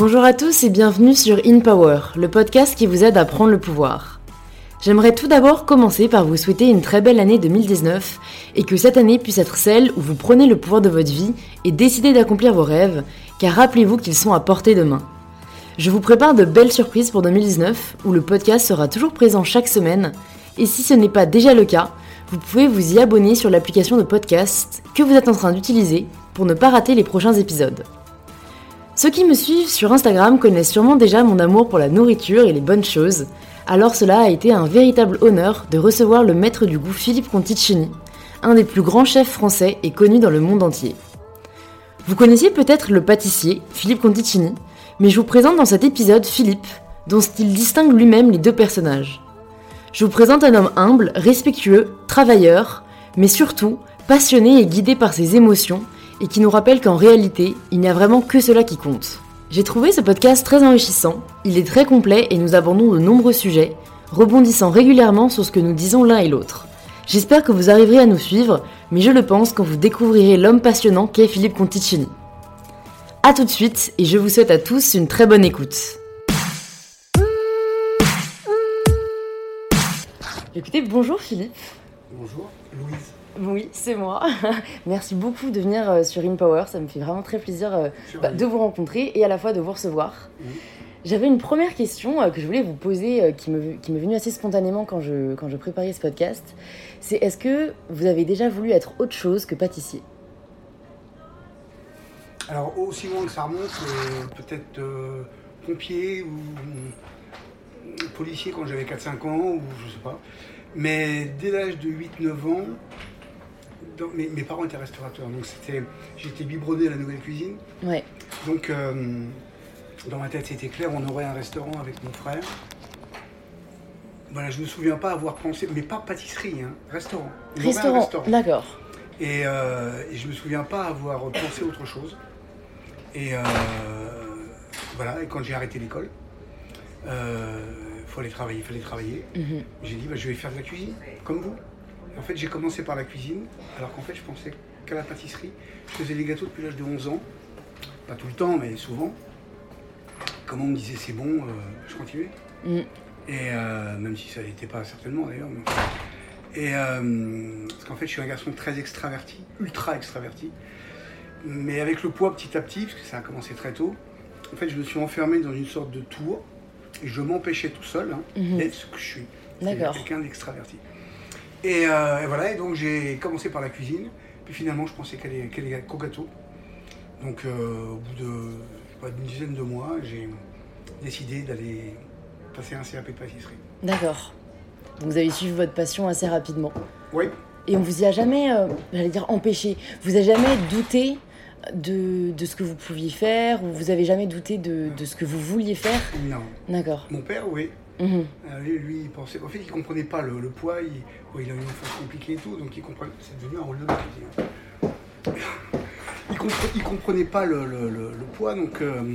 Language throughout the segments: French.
Bonjour à tous et bienvenue sur In Power, le podcast qui vous aide à prendre le pouvoir. J'aimerais tout d'abord commencer par vous souhaiter une très belle année 2019 et que cette année puisse être celle où vous prenez le pouvoir de votre vie et décidez d'accomplir vos rêves, car rappelez-vous qu'ils sont à portée de main. Je vous prépare de belles surprises pour 2019 où le podcast sera toujours présent chaque semaine et si ce n'est pas déjà le cas, vous pouvez vous y abonner sur l'application de podcast que vous êtes en train d'utiliser pour ne pas rater les prochains épisodes. Ceux qui me suivent sur Instagram connaissent sûrement déjà mon amour pour la nourriture et les bonnes choses, alors cela a été un véritable honneur de recevoir le maître du goût Philippe Conticini, un des plus grands chefs français et connu dans le monde entier. Vous connaissiez peut-être le pâtissier, Philippe Conticini, mais je vous présente dans cet épisode Philippe, dont style distingue lui-même les deux personnages. Je vous présente un homme humble, respectueux, travailleur, mais surtout passionné et guidé par ses émotions, et qui nous rappelle qu'en réalité, il n'y a vraiment que cela qui compte. J'ai trouvé ce podcast très enrichissant, il est très complet et nous abordons de nombreux sujets, rebondissant régulièrement sur ce que nous disons l'un et l'autre. J'espère que vous arriverez à nous suivre, mais je le pense quand vous découvrirez l'homme passionnant qu'est Philippe Conticini. A tout de suite et je vous souhaite à tous une très bonne écoute. Écoutez, bonjour Philippe. Bonjour, Louise. Oui, c'est moi. Merci beaucoup de venir euh, sur InPower. Ça me fait vraiment très plaisir euh, bah, de vous rencontrer et à la fois de vous recevoir. J'avais une première question euh, que je voulais vous poser qui m'est qui venue assez spontanément quand je, quand je préparais ce podcast. C'est est-ce que vous avez déjà voulu être autre chose que pâtissier? Alors, aussi loin que ça remonte, peut-être pompier ou policier quand j'avais 4-5 ans, ou je sais pas. Mais dès l'âge de 8-9 ans, mes, parents étaient restaurateurs, donc c'était, j'étais biberonné à la nouvelle cuisine. Ouais. Donc euh, dans ma tête c'était clair, on aurait un restaurant avec mon frère. Voilà, je ne me souviens pas avoir pensé, mais pas pâtisserie, hein, restaurant. Restaurant, d'accord. Et, euh, et, je me souviens pas avoir pensé autre chose. Et euh, voilà, et quand j'ai arrêté l'école, il fallait travailler, fallait travailler. J'ai dit, bah, je vais faire de la cuisine, comme vous. En fait, j'ai commencé par la cuisine, alors qu'en fait, je pensais qu'à la pâtisserie. Je faisais des gâteaux depuis l'âge de 11 ans. Pas tout le temps, mais souvent. Comme on me disait c'est bon, euh, je continuais. Mm. Et euh, même si ça n'était pas certainement d'ailleurs. Et euh, parce qu'en fait, je suis un garçon très extraverti, ultra extraverti. Mais avec le poids petit à petit, parce que ça a commencé très tôt, en fait, je me suis enfermé dans une sorte de tour et je m'empêchais tout seul hein, mm-hmm. d'être ce que je suis. D'accord. Quelqu'un d'extraverti. Euh, et, voilà, et donc j'ai commencé par la cuisine, puis finalement je pensais qu'elle est qu'au gâteau. Donc euh, au bout de d'une dizaine de mois, j'ai décidé d'aller passer un CAP de pâtisserie. D'accord. Donc vous avez suivi votre passion assez rapidement. Oui. Et on vous y a jamais, euh, j'allais dire empêché, vous avez jamais douté de, de, ce que vous pouviez faire ou vous avez jamais douté de, de ce que vous vouliez faire? Non. D'accord. Mon père, oui. Mhm. Euh, lui, il pensait. En fait, il comprenait pas le, poids. Il, il a une enfance compliquée et tout, donc il comprenait. C'est devenu un rôle de cuisine. il, comprenait, il comprenait pas le, poids, donc euh,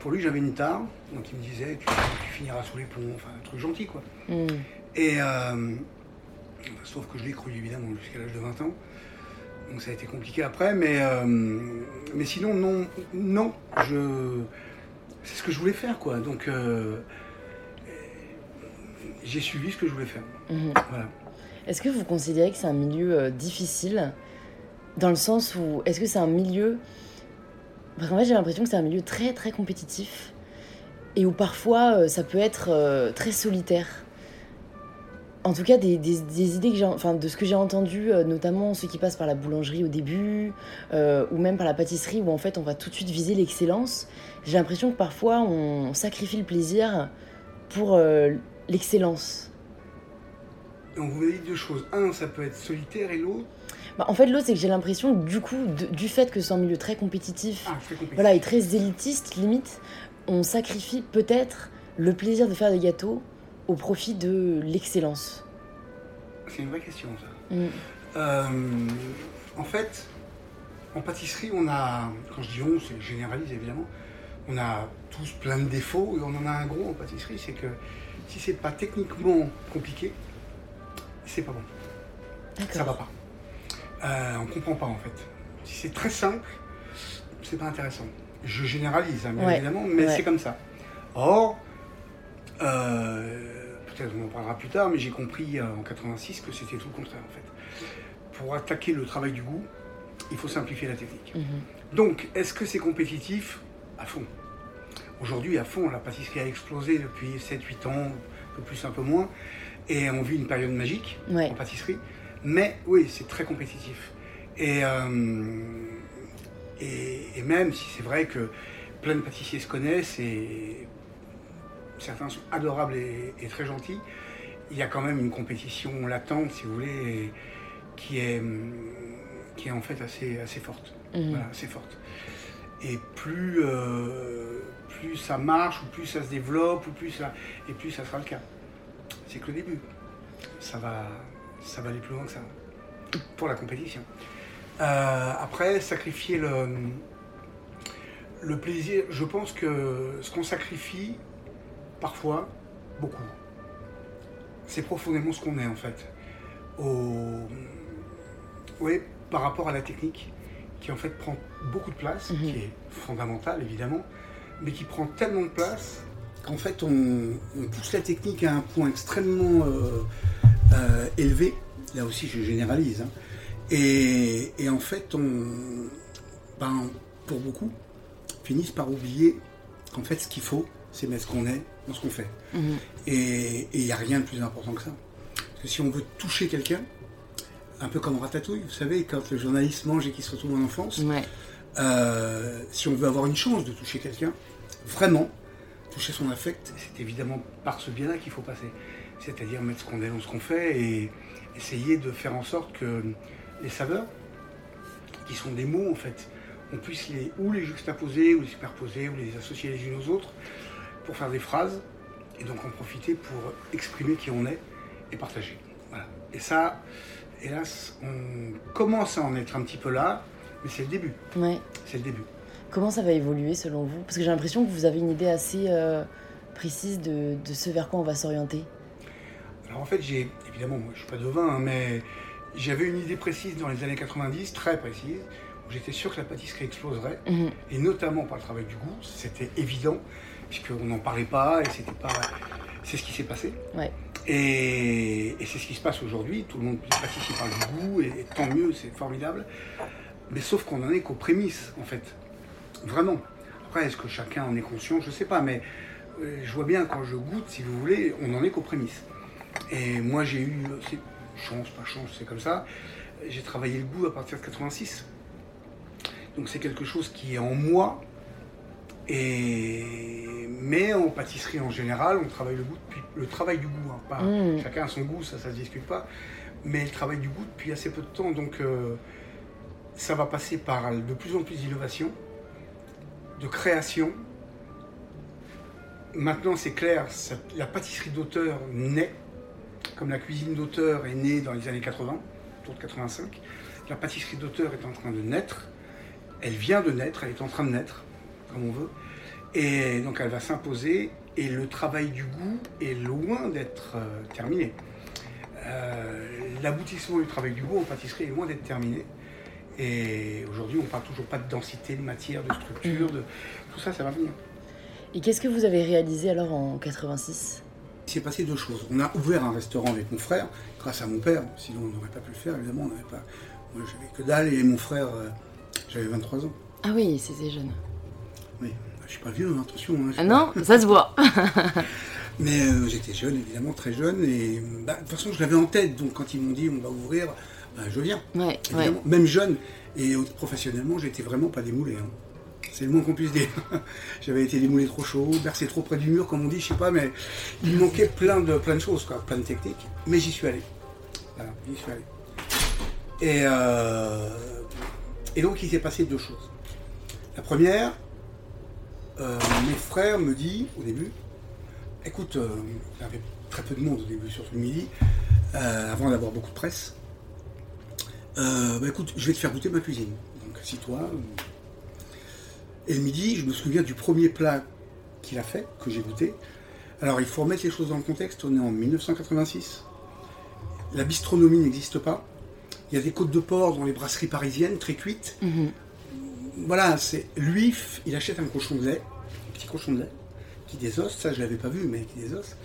pour lui, j'avais une tare. Donc il me disait, tu, finiras sous les plombs, enfin un truc gentil quoi. Mhm. Et euh, sauf que je l'ai cru évidemment jusqu'à l'âge de 20 ans. Donc ça a été compliqué après, mais, mais sinon, non, non, je, c'est ce que je voulais faire, quoi. Donc, j'ai suivi ce que je voulais faire. Mhm. Est-ce que vous considérez que c'est un milieu euh, difficile? Dans le sens où est-ce que c'est un milieu parce qu'en fait j'ai l'impression que c'est un milieu très très compétitif et où parfois euh, ça peut être euh, très solitaire. En tout cas, des, des, idées que j'ai, enfin, de ce que j'ai entendu, notamment ceux qui passent par la boulangerie au début, ou même par la pâtisserie, où en fait on va tout de suite viser l'excellence. J'ai l'impression que parfois on sacrifie le plaisir pour l'excellence Donc vous avez dit deux choses. Un, ça peut être solitaire et l'autre bah, en fait, l'autre, c'est que j'ai l'impression, du coup, du fait que c'est un milieu très compétitif, ah, voilà, et très élitiste, limite, on sacrifie peut-être le plaisir de faire des gâteaux au profit de l'excellence. C'est une vraie question, ça. Mm. Euh, en fait, en pâtisserie, on a, quand je dis on, c'est généralise évidemment, on a tous plein de défauts, et on en a un gros en pâtisserie, c'est que si c'est pas techniquement compliqué, c'est pas bon. Ça va pas. Euh, on comprend pas en fait. Si c'est très simple, c'est pas intéressant. Je généralise, hein, bien Ouais, évidemment, mais ouais. c'est comme ça. Or, euh, peut-être on en parlera plus tard, mais j'ai compris euh, en 86 que c'était tout le contraire en fait. Pour attaquer le travail du goût, il faut simplifier la technique. Mhm. Donc, est-ce que c'est compétitif? À fond. Aujourd'hui, à fond, la pâtisserie a explosé depuis 7-8 ans, un peu plus, un peu moins, et on vit une période magique Ouais. en pâtisserie. Mais oui, c'est très compétitif. Et, euh, et, et même si c'est vrai que plein de pâtissiers se connaissent et certains sont adorables et, et très gentils, il y a quand même une compétition latente, si vous voulez, qui est, qui est en fait assez, assez forte. Voilà, assez forte. Et plus, euh, plus ça marche, ou plus ça se développe, ou plus ça, et plus ça sera le cas. C'est que le début. Ça va, ça va aller plus loin que ça. Pour la compétition. Euh, après, sacrifier le, le plaisir, je pense que ce qu'on sacrifie, parfois, beaucoup, c'est profondément ce qu'on est en fait. Au, oui, par rapport à la technique, qui en fait prend beaucoup de place, Mhm. qui est fondamentale évidemment, mais qui prend tellement de place qu'en fait on, on pousse la technique à un point extrêmement euh, euh, élevé. Là aussi, je généralise. hein. Et, et en fait, on, ben, pour beaucoup, finissent par oublier qu'en fait, ce qu'il faut, c'est mettre ce qu'on est dans ce qu'on fait. Mhm. Et il n'y a rien de plus important que ça. Parce que si on veut toucher quelqu'un, un peu comme Ratatouille, vous savez, quand le journaliste mange et qu'il se retrouve en enfance, Ouais. Euh, si on veut avoir une chance de toucher quelqu'un, vraiment, toucher son affect, c'est évidemment par ce biais-là qu'il faut passer. C'est-à-dire mettre ce qu'on est dans ce qu'on fait et essayer de faire en sorte que les saveurs, qui sont des mots en fait, on puisse les, ou les juxtaposer, ou les superposer, ou les associer les unes aux autres pour faire des phrases et donc en profiter pour exprimer qui on est et partager. Et ça, hélas, on commence à en être un petit peu là, mais c'est le début. Ouais. C'est le début. Comment ça va évoluer selon vous? Parce que j'ai l'impression que vous avez une idée assez euh, précise de, de ce vers quoi on va s'orienter. Alors en fait, j'ai évidemment, moi, je suis pas devin, hein, mais j'avais une idée précise dans les années 90, très précise, où j'étais sûr que la pâtisserie exploserait, Mhm. et notamment par le travail du goût, c'était évident, puisqu'on n'en parlait pas et c'était pas. C'est ce qui s'est passé. Ouais. Et, et c'est ce qui se passe aujourd'hui. Tout le monde pâtissier parle du goût, et, et tant mieux, c'est formidable. Mais sauf qu'on en est qu'aux prémices, en fait. Vraiment. Après, est-ce que chacun en est conscient? Je sais pas, mais euh, je vois bien quand je goûte, si vous voulez, on en est qu'aux prémices. Et moi, j'ai eu, c'est chance, pas chance, c'est comme ça. J'ai travaillé le goût à partir de 86. Donc c'est quelque chose qui est en moi. Et mais en pâtisserie en général, on travaille le goût depuis le travail du goût. hein, pas, Mm. Chacun a son goût, ça, ça se discute pas. Mais le travail du goût depuis assez peu de temps, donc euh, ça va passer par de plus en plus d'innovation, de création. Maintenant, c'est clair, la pâtisserie d'auteur naît, comme la cuisine d'auteur est née dans les années 80, autour de 85. La pâtisserie d'auteur est en train de naître. Elle vient de naître, elle est en train de naître, comme on veut. Et donc elle va s'imposer. Et le travail du goût est loin d'être euh, terminé. Euh, L'aboutissement du travail du goût en pâtisserie est loin d'être terminé. Et aujourd'hui, on parle toujours pas de densité, de matière, de structure, de tout ça, ça va venir. Et qu'est-ce que vous avez réalisé alors en 86 Il s'est passé deux choses. On a ouvert un restaurant avec mon frère, grâce à mon père, sinon on n'aurait pas pu le faire, évidemment. On n'avait pas... Moi, j'avais que dalle et mon frère, euh, j'avais 23 ans. Ah oui, c'était jeune. Oui, je suis pas vieux, hein, attention. hein, Ah non, ça se voit. Mais euh, j'étais jeune, évidemment, très jeune. Et bah, de toute façon, je l'avais en tête. Donc quand ils m'ont dit on va ouvrir, bah, je viens. Ouais, ouais. Évidemment. Même jeune. Et professionnellement, j'étais vraiment pas démoulé. hein. C'est le moins qu'on puisse dire. J'avais été démoulé trop chaud, bercé trop près du mur, comme on dit, je sais pas, mais il me manquait plein de, plein de choses, quoi, plein de techniques. Mais j'y suis allé. Voilà, j'y suis allé. Et, euh, et donc, il s'est passé deux choses. La première, euh, mes frères me disent au début, écoute, euh, il y avait très peu de monde au début, surtout le midi, euh, avant d'avoir beaucoup de presse. Euh, bah écoute, je vais te faire goûter ma cuisine. Donc assis-toi. Et le midi, je me souviens du premier plat qu'il a fait, que j'ai goûté. Alors il faut remettre les choses dans le contexte, on est en 1986. La bistronomie n'existe pas. Il y a des côtes de porc dans les brasseries parisiennes, très cuites. Mhm. voilà, c'est lui, il achète un cochon de lait, un petit cochon de lait, qui désosse, ça je l'avais pas vu, mais qui désosse,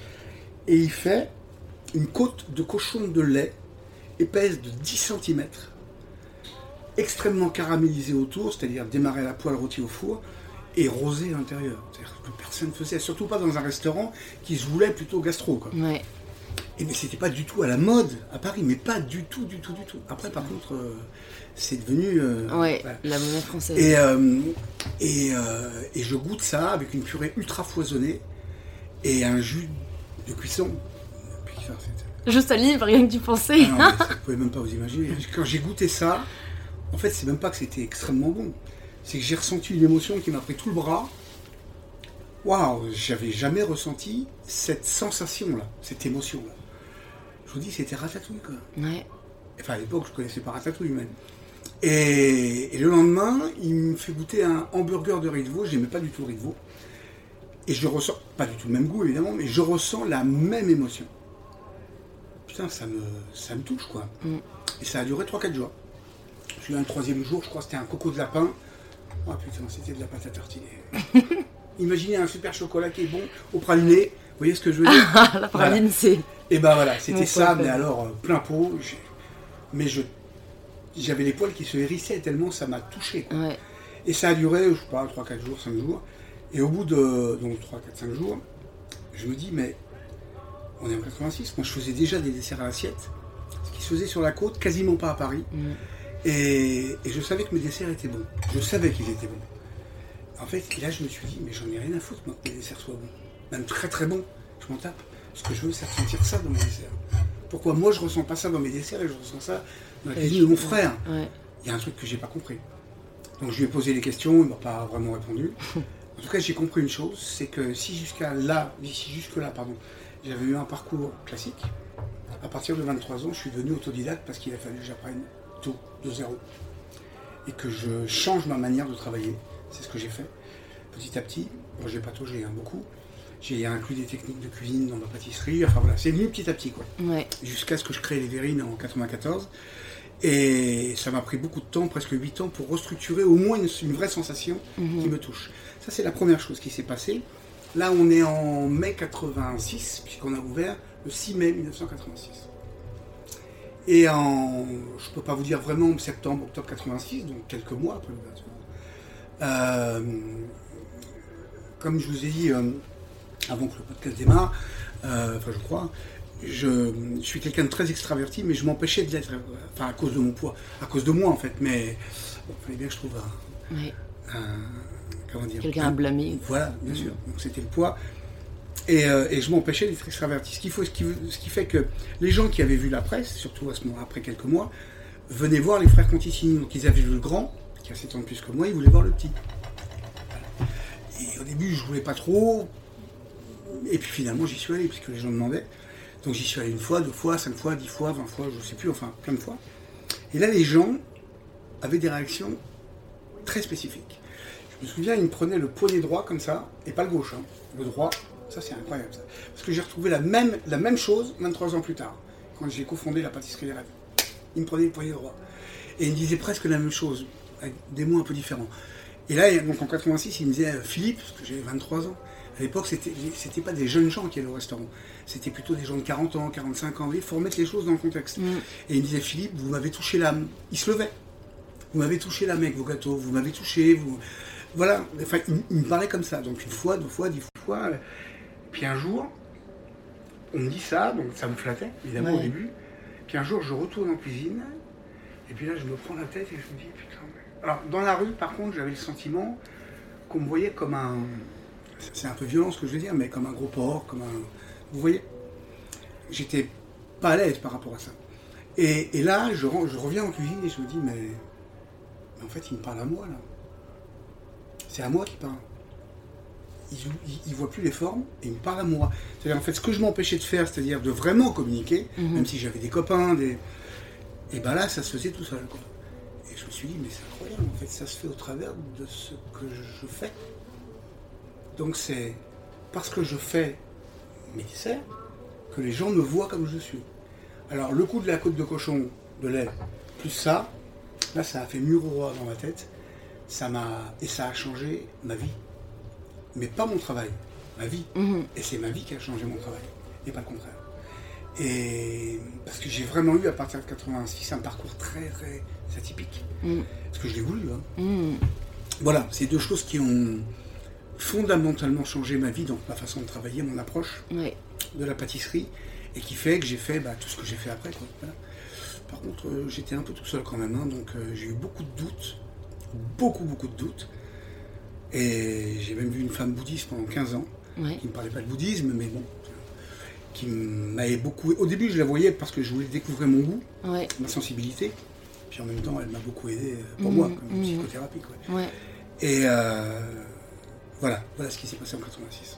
et il fait une côte de cochon de lait épaisse de 10 cm, extrêmement caramélisée autour, c'est-à-dire démarrer à la poêle, rôti au four, et rosé à l'intérieur. C'est-à-dire que personne ne faisait, surtout pas dans un restaurant qui se voulait plutôt gastro. Quoi. Ouais. Et mais c'était pas du tout à la mode à Paris, mais pas du tout, du tout, du tout. Après, par contre, euh, c'est devenu. euh, Ouais, voilà. la monnaie française. Et, euh, et, et je goûte ça avec une purée ultra foisonnée et un jus de cuisson. Je salive, rien que tu pensais. Ah ça, vous pouvez même pas vous imaginer. Quand j'ai goûté ça, en fait, c'est même pas que c'était extrêmement bon. C'est que j'ai ressenti une émotion qui m'a pris tout le bras. Waouh, j'avais jamais ressenti cette sensation-là, cette émotion-là. Je vous dis, c'était ratatouille, quoi. Ouais. Enfin, à l'époque, je connaissais pas ratatouille, même. Et, et le lendemain, il me fait goûter un hamburger de riz de veau. J'aimais pas du tout le riz de veau. Et je ressens, pas du tout le même goût, évidemment, mais je ressens la même émotion. Putain, ça me, ça me touche, quoi. Mm. Et ça a duré 3-4 jours. Puis un troisième jour, je crois que c'était un coco de lapin. Oh putain, c'était de la pâte à tartiner. Imaginez un super chocolat qui est bon au praliné. Vous voyez ce que je veux dire la praline, c'est. et ben voilà, c'était ça, mais alors euh, plein pot. Mais je, j'avais les poils qui se hérissaient tellement ça m'a touché. quoi. Ouais. Et ça a duré, je sais pas, 3-4 jours, 5 jours. Et au bout de donc 3, 4, 5 jours, je me dis, mais on est en 86, moi je faisais déjà des desserts à l'assiette, ce qui se faisait sur la côte, quasiment pas à Paris. Mm. Et, et je savais que mes desserts étaient bons. Je savais qu'ils étaient bons. En fait, là je me suis dit, mais j'en ai rien à foutre, moi, que mes desserts soient bons. Même très très bons, je m'en tape. Ce que je veux, c'est ressentir ça dans mes desserts. Pourquoi moi je ressens pas ça dans mes desserts et je ressens ça dans la cuisine de mon frère Ouais. il y a un truc que j'ai pas compris. Donc je lui ai posé des questions, il m'a pas vraiment répondu. En tout cas, j'ai compris une chose, c'est que si jusqu'à là, si jusque là, pardon, j'avais eu un parcours classique, à partir de 23 ans, je suis devenu autodidacte parce qu'il a fallu que j'apprenne tout de zéro et que je change ma manière de travailler. C'est ce que j'ai fait. Petit à petit, bon, j'ai pataugé hein, beaucoup. J'ai inclus des techniques de cuisine dans ma pâtisserie. Enfin voilà, c'est venu petit à petit quoi Ouais. jusqu'à ce que je crée les Verrines en 94. Et ça m'a pris beaucoup de temps, presque 8 ans, pour restructurer au moins une, une vraie sensation Mhm. qui me touche. Ça, c'est la première chose qui s'est passée. Là, on est en mai 86, puisqu'on a ouvert le 6 mai 1986. Et en, je peux pas vous dire vraiment septembre, octobre 86, donc quelques mois après l'ouverture. Euh, comme je vous ai dit euh, avant que le podcast démarre, euh, enfin je crois, je, je suis quelqu'un de très extraverti, mais je m'empêchais de l'être, enfin à cause de mon poids, à cause de moi en fait, mais bon, il fallait bien que je trouve un- comment dire, Quelqu'un un- à blâmer. voilà, bien sûr. Donc c'était le poids. Et, euh, et je m'empêchais d'être extraverti. Ce qui, faut, ce, qui, ce qui fait que les gens qui avaient vu la presse, surtout à ce moment, après quelques mois, venaient voir les frères Conticini. Donc ils avaient vu le grand, qui a 7 ans de plus que moi, ils voulaient voir le petit. Et au début, je voulais pas trop. Et puis finalement, j'y suis allé, puisque les gens demandaient. Donc j'y suis allé une fois, deux fois, cinq fois, dix fois, vingt fois, je sais plus, enfin plein de fois. Et là, les gens avaient des réactions très spécifiques. Je me souviens, il me prenait le poignet droit comme ça, et pas le gauche, hein. le droit. Ça, c'est incroyable, ça. Parce que j'ai retrouvé la même, la même chose 23 ans plus tard, quand j'ai cofondé la pâtisserie des rêves. Il me prenait le poignet droit. Et il me disait presque la même chose, avec des mots un peu différents. Et là, donc en 86, il me disait euh, Philippe, parce que j'avais 23 ans. À l'époque, c'était c'était pas des jeunes gens qui allaient au restaurant. C'était plutôt des gens de 40 ans, 45 ans. Il faut remettre les choses dans le contexte. Mm. Et il me disait Philippe, vous m'avez touché l'âme. Il se levait. Vous m'avez touché l'âme avec vos gâteaux. Vous m'avez touché. Vous... Voilà. Enfin, il, il me parlait comme ça. Donc une fois, deux fois, dix fois. Puis un jour, on me dit ça, donc ça me flattait, évidemment, au début. Puis un jour, je retourne en cuisine. Et puis là, je me prends la tête et je me dis, putain. mais- Alors, dans la rue, par contre, j'avais le sentiment qu'on me voyait comme un. C'est un peu violent ce que je veux dire, mais comme un gros porc, comme un. Vous voyez J'étais pas à l'aise par rapport à ça. Et, et là, je reviens en cuisine et je me dis, mais, mais en fait, il me parle à moi, là. C'est à moi qui parle. Il, il voit plus les formes et il me parle à moi. C'est-à-dire, en fait, ce que je m'empêchais de faire, c'est-à-dire de vraiment communiquer, Mhm. même si j'avais des copains, des... et ben là, ça se faisait tout seul. Quoi. Et je me suis dit, mais c'est incroyable, en fait, ça se fait au travers de ce que je fais. Donc c'est parce que je fais mes desserts que les gens me voient comme je suis. Alors le coup de la côte de cochon de lait, plus ça, là ça a fait mur au roi dans ma tête. Ça m'a et ça a changé ma vie. Mais pas mon travail, ma vie. Mhm. Et c'est ma vie qui a changé mon travail, et pas le contraire. Et parce que j'ai vraiment eu à partir de 86 un parcours très très atypique. Mhm. Parce que je l'ai voulu. hein. Mhm. Voilà, c'est deux choses qui ont fondamentalement changé ma vie, donc ma façon de travailler, mon approche de la pâtisserie, et qui fait que j'ai fait bah, tout ce que j'ai fait après. quoi. Voilà. Par contre, euh, j'étais un peu tout seul quand même, hein, donc euh, j'ai eu beaucoup de doutes, beaucoup beaucoup de doutes. Et j'ai même vu une femme bouddhiste pendant 15 ans, Ouais. qui ne parlait pas de bouddhisme, mais bon, qui m'avait beaucoup... Au début, je la voyais parce que je voulais découvrir mon goût, Ouais. ma sensibilité, puis en même temps, elle m'a beaucoup aidé euh, pour Mhm, moi, comme mhm. psychothérapie. Quoi. Ouais. Et euh, voilà, voilà ce qui s'est passé en 86.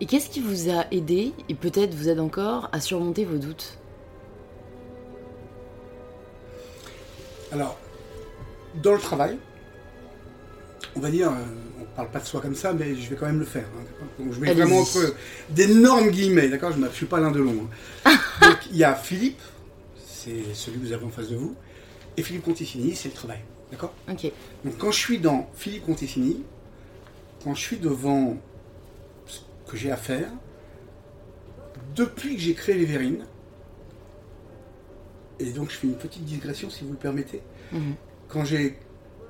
Et qu'est-ce qui vous a aidé, et peut-être vous aide encore, à surmonter vos doutes? Alors, dans le travail, on va dire, euh, on parle pas de soi comme ça, mais je vais quand même le faire. hein, Donc je mets Allez-y. vraiment entre d'énormes guillemets, d'accord Je ne suis pas l'un de long. hein. Donc il y a Philippe, c'est celui que vous avez en face de vous, et Philippe Conticini, c'est le travail, d'accord Ok. Donc quand je suis dans Philippe Conticini, quand je suis devant ce que j'ai à faire, depuis que j'ai créé les verrines, et donc je fais une petite digression si vous le permettez, Mhm. quand j'ai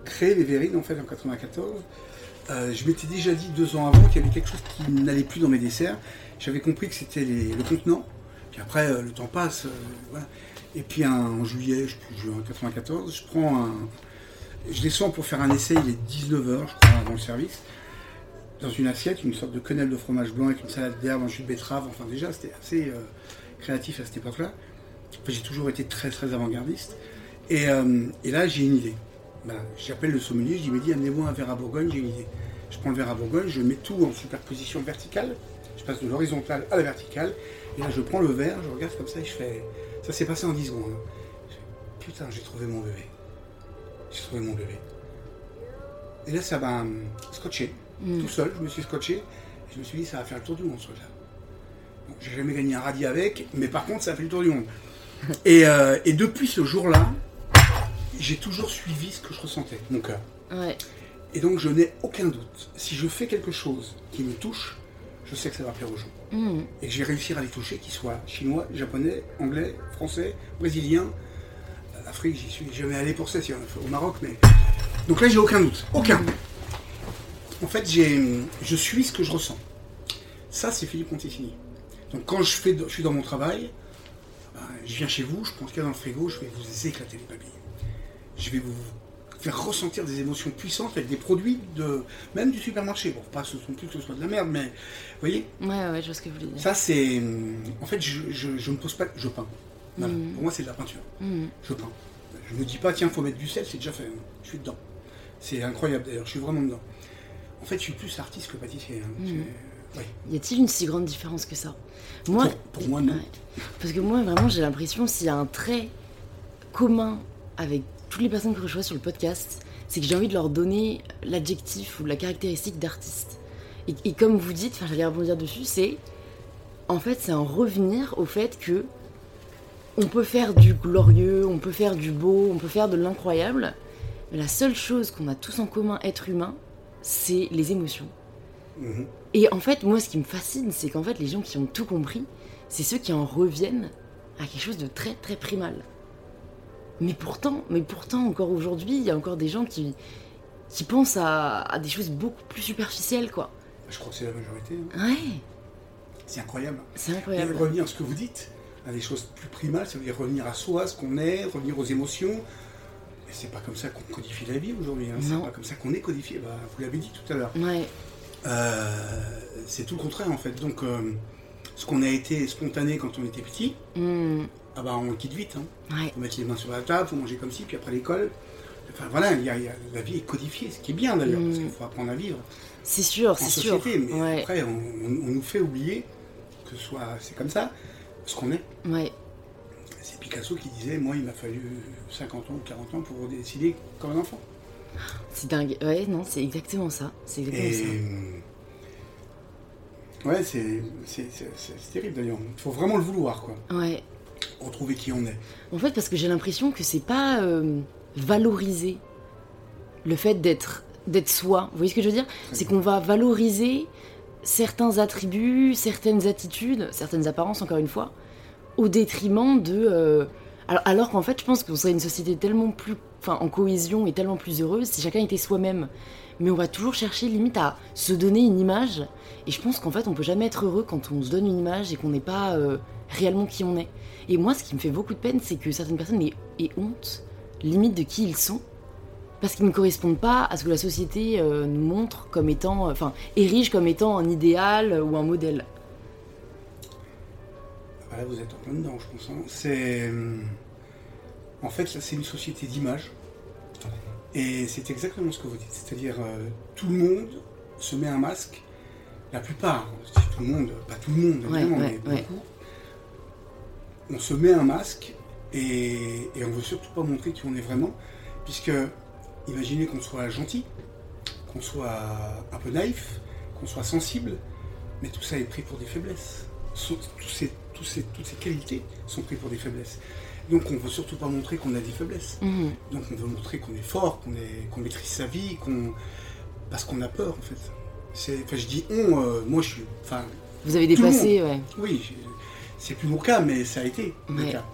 créé les verrines en fait en 94, euh, je m'étais déjà dit deux ans avant qu'il y avait quelque chose qui n'allait plus dans mes desserts. J'avais compris que c'était le contenant. Puis après, euh, le temps passe. euh. Et puis en juillet, je plus, juin 94, je prends un. Je descends pour faire un essai, il est 19h, je crois, avant le service. Dans une assiette, une sorte de quenelle de fromage blanc avec une salade d'herbe, un jus de betterave. Enfin, déjà, c'était assez créatif à cette époque-là. Enfin, j'ai toujours été très, très avant-gardiste. Et là, j'ai une idée. Voilà, J'appelle le sommelier, je dis, Mehdi, amenez-moi un verre à Bourgogne, j'ai une idée. Je prends le verre à Bourgogne, je mets tout en superposition verticale, je passe de l'horizontale à la verticale, et là je prends le verre, je regarde comme ça et je fais... Ça s'est passé en 10 secondes. hein. Je fais, Putain, j'ai trouvé mon bébé. J'ai trouvé mon bébé. Et là, ça m'a hum, scotché, Mm. tout seul, je me suis scotché, et je me suis dit, ça va faire le tour du monde, ce truc-là. J'ai jamais gagné un radis avec, mais par contre, ça a fait le tour du monde. Et, euh, et depuis ce jour-là, j'ai toujours suivi ce que je ressentais, mon cœur. Ouais. Et donc je n'ai aucun doute. Si je fais quelque chose qui me touche, je sais que ça va plaire aux gens. Mhm. Et que je vais réussir à les toucher, qu'ils soient chinois, japonais, anglais, français, brésiliens. Euh, Afrique, j'y suis jamais allé pour ça, si, au Maroc, mais. Donc là, j'ai aucun doute. Aucun. En fait, j'ai, je suis ce que je ressens. Ça, c'est Philippe Conticini. Donc quand je, fais, je suis dans mon travail, ben, je viens chez vous, je prends ce qu'il y a dans le frigo, je vais vous éclater les papilles. Je vais vous faire ressentir des émotions puissantes avec des produits de même du supermarché. Bon, pas ce sont plus que ce soit de la merde, mais vous voyez, Ouais, ouais, je vois ce que vous voulez dire. ça c'est. En fait, je, je, je me pose pas. Je peins. Voilà. Mhm. Pour moi, c'est de la peinture. Mhm. Je peins. Je me dis pas, tiens, faut mettre du sel, c'est déjà fait. Je suis dedans. C'est incroyable d'ailleurs, je suis vraiment dedans. En fait, je suis plus artiste que pâtissier. hein. Ouais. Y a-t-il une si grande différence que ça? Moi, Pour- pour moi, non. Ouais. Parce que moi, vraiment, j'ai l'impression s'il y a un trait commun avec toutes les personnes que je vois sur le podcast, c'est que j'ai envie de leur donner l'adjectif ou la caractéristique d'artiste. Et, et comme vous dites, enfin, j'allais rebondir dessus, c'est en fait, c'est un revenir au fait que on peut faire du glorieux, on peut faire du beau, on peut faire de l'incroyable, mais la seule chose qu'on a tous en commun, être humain, c'est les émotions. Mhm. Et en fait, moi, ce qui me fascine, c'est qu'en fait, les gens qui ont tout compris, c'est ceux qui en reviennent à quelque chose de très, très primal. Mais pourtant, mais pourtant, encore aujourd'hui, il y a encore des gens qui, qui pensent à, à des choses beaucoup plus superficielles, quoi. Je crois que c'est la majorité. hein. Ouais, C'est incroyable. c'est Et incroyable. revenir à ce que vous dites, à des choses plus primales, ça veut dire revenir à soi, ce qu'on est, revenir aux émotions. Mais c'est pas comme ça qu'on codifie la vie aujourd'hui. Hein. C'est pas comme ça qu'on est codifié. Bah, vous l'avez dit tout à l'heure. Ouais, Euh, c'est tout le contraire en fait. Donc, euh, ce qu'on a été spontané quand on était petit, Hmm, ah bah on quitte vite. Hein. ouais, Faut mettre les mains sur la table, faut manger comme ci, puis après l'école. Enfin voilà, il y a- il y a- la vie est codifiée, ce qui est bien d'ailleurs, parce Mm. qu'il faut apprendre à vivre c'est sûr, en c'est sûr. société. Mais Ouais, après, on, on- on nous fait oublier que ce soit c'est comme ça, ce qu'on est. ouais, C'est Picasso qui disait, moi il m'a fallu 50 ans ou 40 ans pour décider comme un enfant. c'est dingue. Ouais, non, c'est exactement ça. C'est exactement Et ça. ouais, c'est terrible d'ailleurs. Il faut vraiment le vouloir, quoi. Ouais. Retrouver qui on est. En fait, parce que j'ai l'impression que c'est pas euh, valoriser le fait d'être d'être soi. Vous voyez ce que je veux dire? C'est qu'on va valoriser certains attributs, certaines attitudes, certaines apparences, encore une fois, au détriment de. euh, alors, alors qu'en fait, je pense qu'on serait une société tellement plus. Enfin, en cohésion et tellement plus heureuse si chacun était soi-même. Mais on va toujours chercher limite à se donner une image. Et je pense qu'en fait, on peut jamais être heureux quand on se donne une image et qu'on n'est pas euh, réellement qui on est. Et moi, ce qui me fait beaucoup de peine, c'est que certaines personnes aient, honte, limite, de qui ils sont. Parce qu'ils ne correspondent pas à ce que la société euh, nous montre comme étant. euh, Enfin, érige comme étant un idéal ou un modèle. Voilà, vous êtes en plein dedans, je pense. hein. C'est. hum, En fait, c'est une société d'image. Et c'est exactement ce que vous dites. C'est-à-dire, euh, tout le monde se met un masque. La plupart, tout le monde, pas tout le monde, Ouais, évidemment, ouais, mais ouais. beaucoup. On se met un masque et, et on veut surtout pas montrer qui on est vraiment. Puisque, imaginez qu'on soit gentil, qu'on soit un peu naïf, qu'on soit sensible, mais tout ça est pris pour des faiblesses. Ces- ces- toutes ces qualités sont prises pour des faiblesses. Donc on ne veut surtout pas montrer qu'on a des faiblesses. Mhm. Donc on veut montrer qu'on est fort, qu'on maîtrise sa vie, qu'on parce qu'on a peur en fait. C'est- Enfin je dis on, euh, moi je suis. Enfin Vous avez dépassé, ouais. oui, c'est plus mon cas, mais ça a été le Ouais. cas.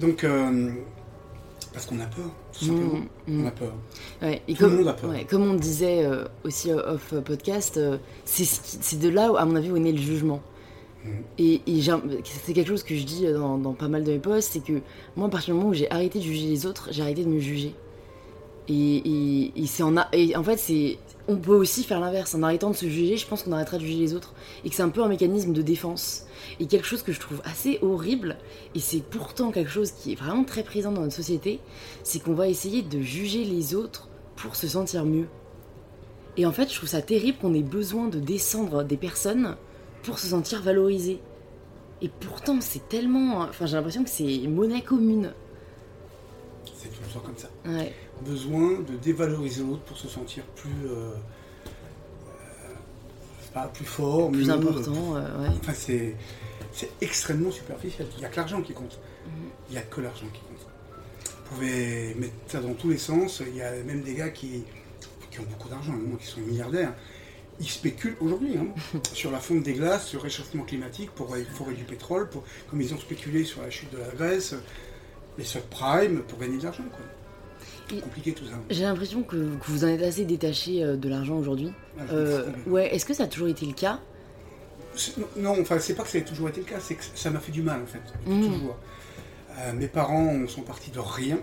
Donc euh, parce qu'on a peur, tout simplement. Mhm, mhm. On a peur. Ouais, et Tout comme, le monde a peur. ouais, comme on disait euh, aussi off podcast, c'est de là, à mon avis, où est né le jugement. Mhm. Et, c'est quelque chose que je dis euh, dans, pas mal de mes posts, c'est que moi, à partir du moment où j'ai arrêté de juger les autres, j'ai arrêté de me juger. Et, en, fait, on peut aussi faire l'inverse. En arrêtant de se juger, je pense qu'on arrêtera de juger les autres. Et que c'est un peu un mécanisme de défense. Et quelque chose que je trouve assez horrible, et c'est pourtant quelque chose qui est vraiment très présent dans notre société, c'est qu'on va essayer de juger les autres pour se sentir mieux. Et en fait, je trouve ça terrible qu'on ait besoin de descendre des personnes pour se sentir valorisé. Et pourtant, c'est tellement. Enfin, j'ai l'impression que c'est monnaie commune. C'est tout le temps comme ça. Ouais. Besoin de dévaloriser l'autre pour se sentir plus. euh, euh, pas plus fort, Plus mieux, important, euh, ouais. Enfin, c'est, c'est extrêmement superficiel. Il n'y a que l'argent qui compte. Mhm. Il n'y a que l'argent qui compte. Vous pouvez mettre ça dans tous les sens. Il y a même des gars qui, qui ont beaucoup d'argent, moi, qui sont milliardaires. Ils spéculent aujourd'hui hein, sur la fonte des glaces, sur le réchauffement climatique, pour forer du pétrole, pour, comme ils ont spéculé sur la chute de la Grèce, les subprimes, pour gagner de l'argent. Quoi. Et- Compliqué tout ça. J'ai l'impression que, que vous en êtes assez détaché euh, de l'argent aujourd'hui. Ah, Euh, ouais, est-ce que ça a toujours été le cas? C'est- Non, enfin, c'est pas que ça ait toujours été le cas, c'est que ça m'a fait du mal en fait, Mhm. toujours. Euh, mes parents sont partis de rien.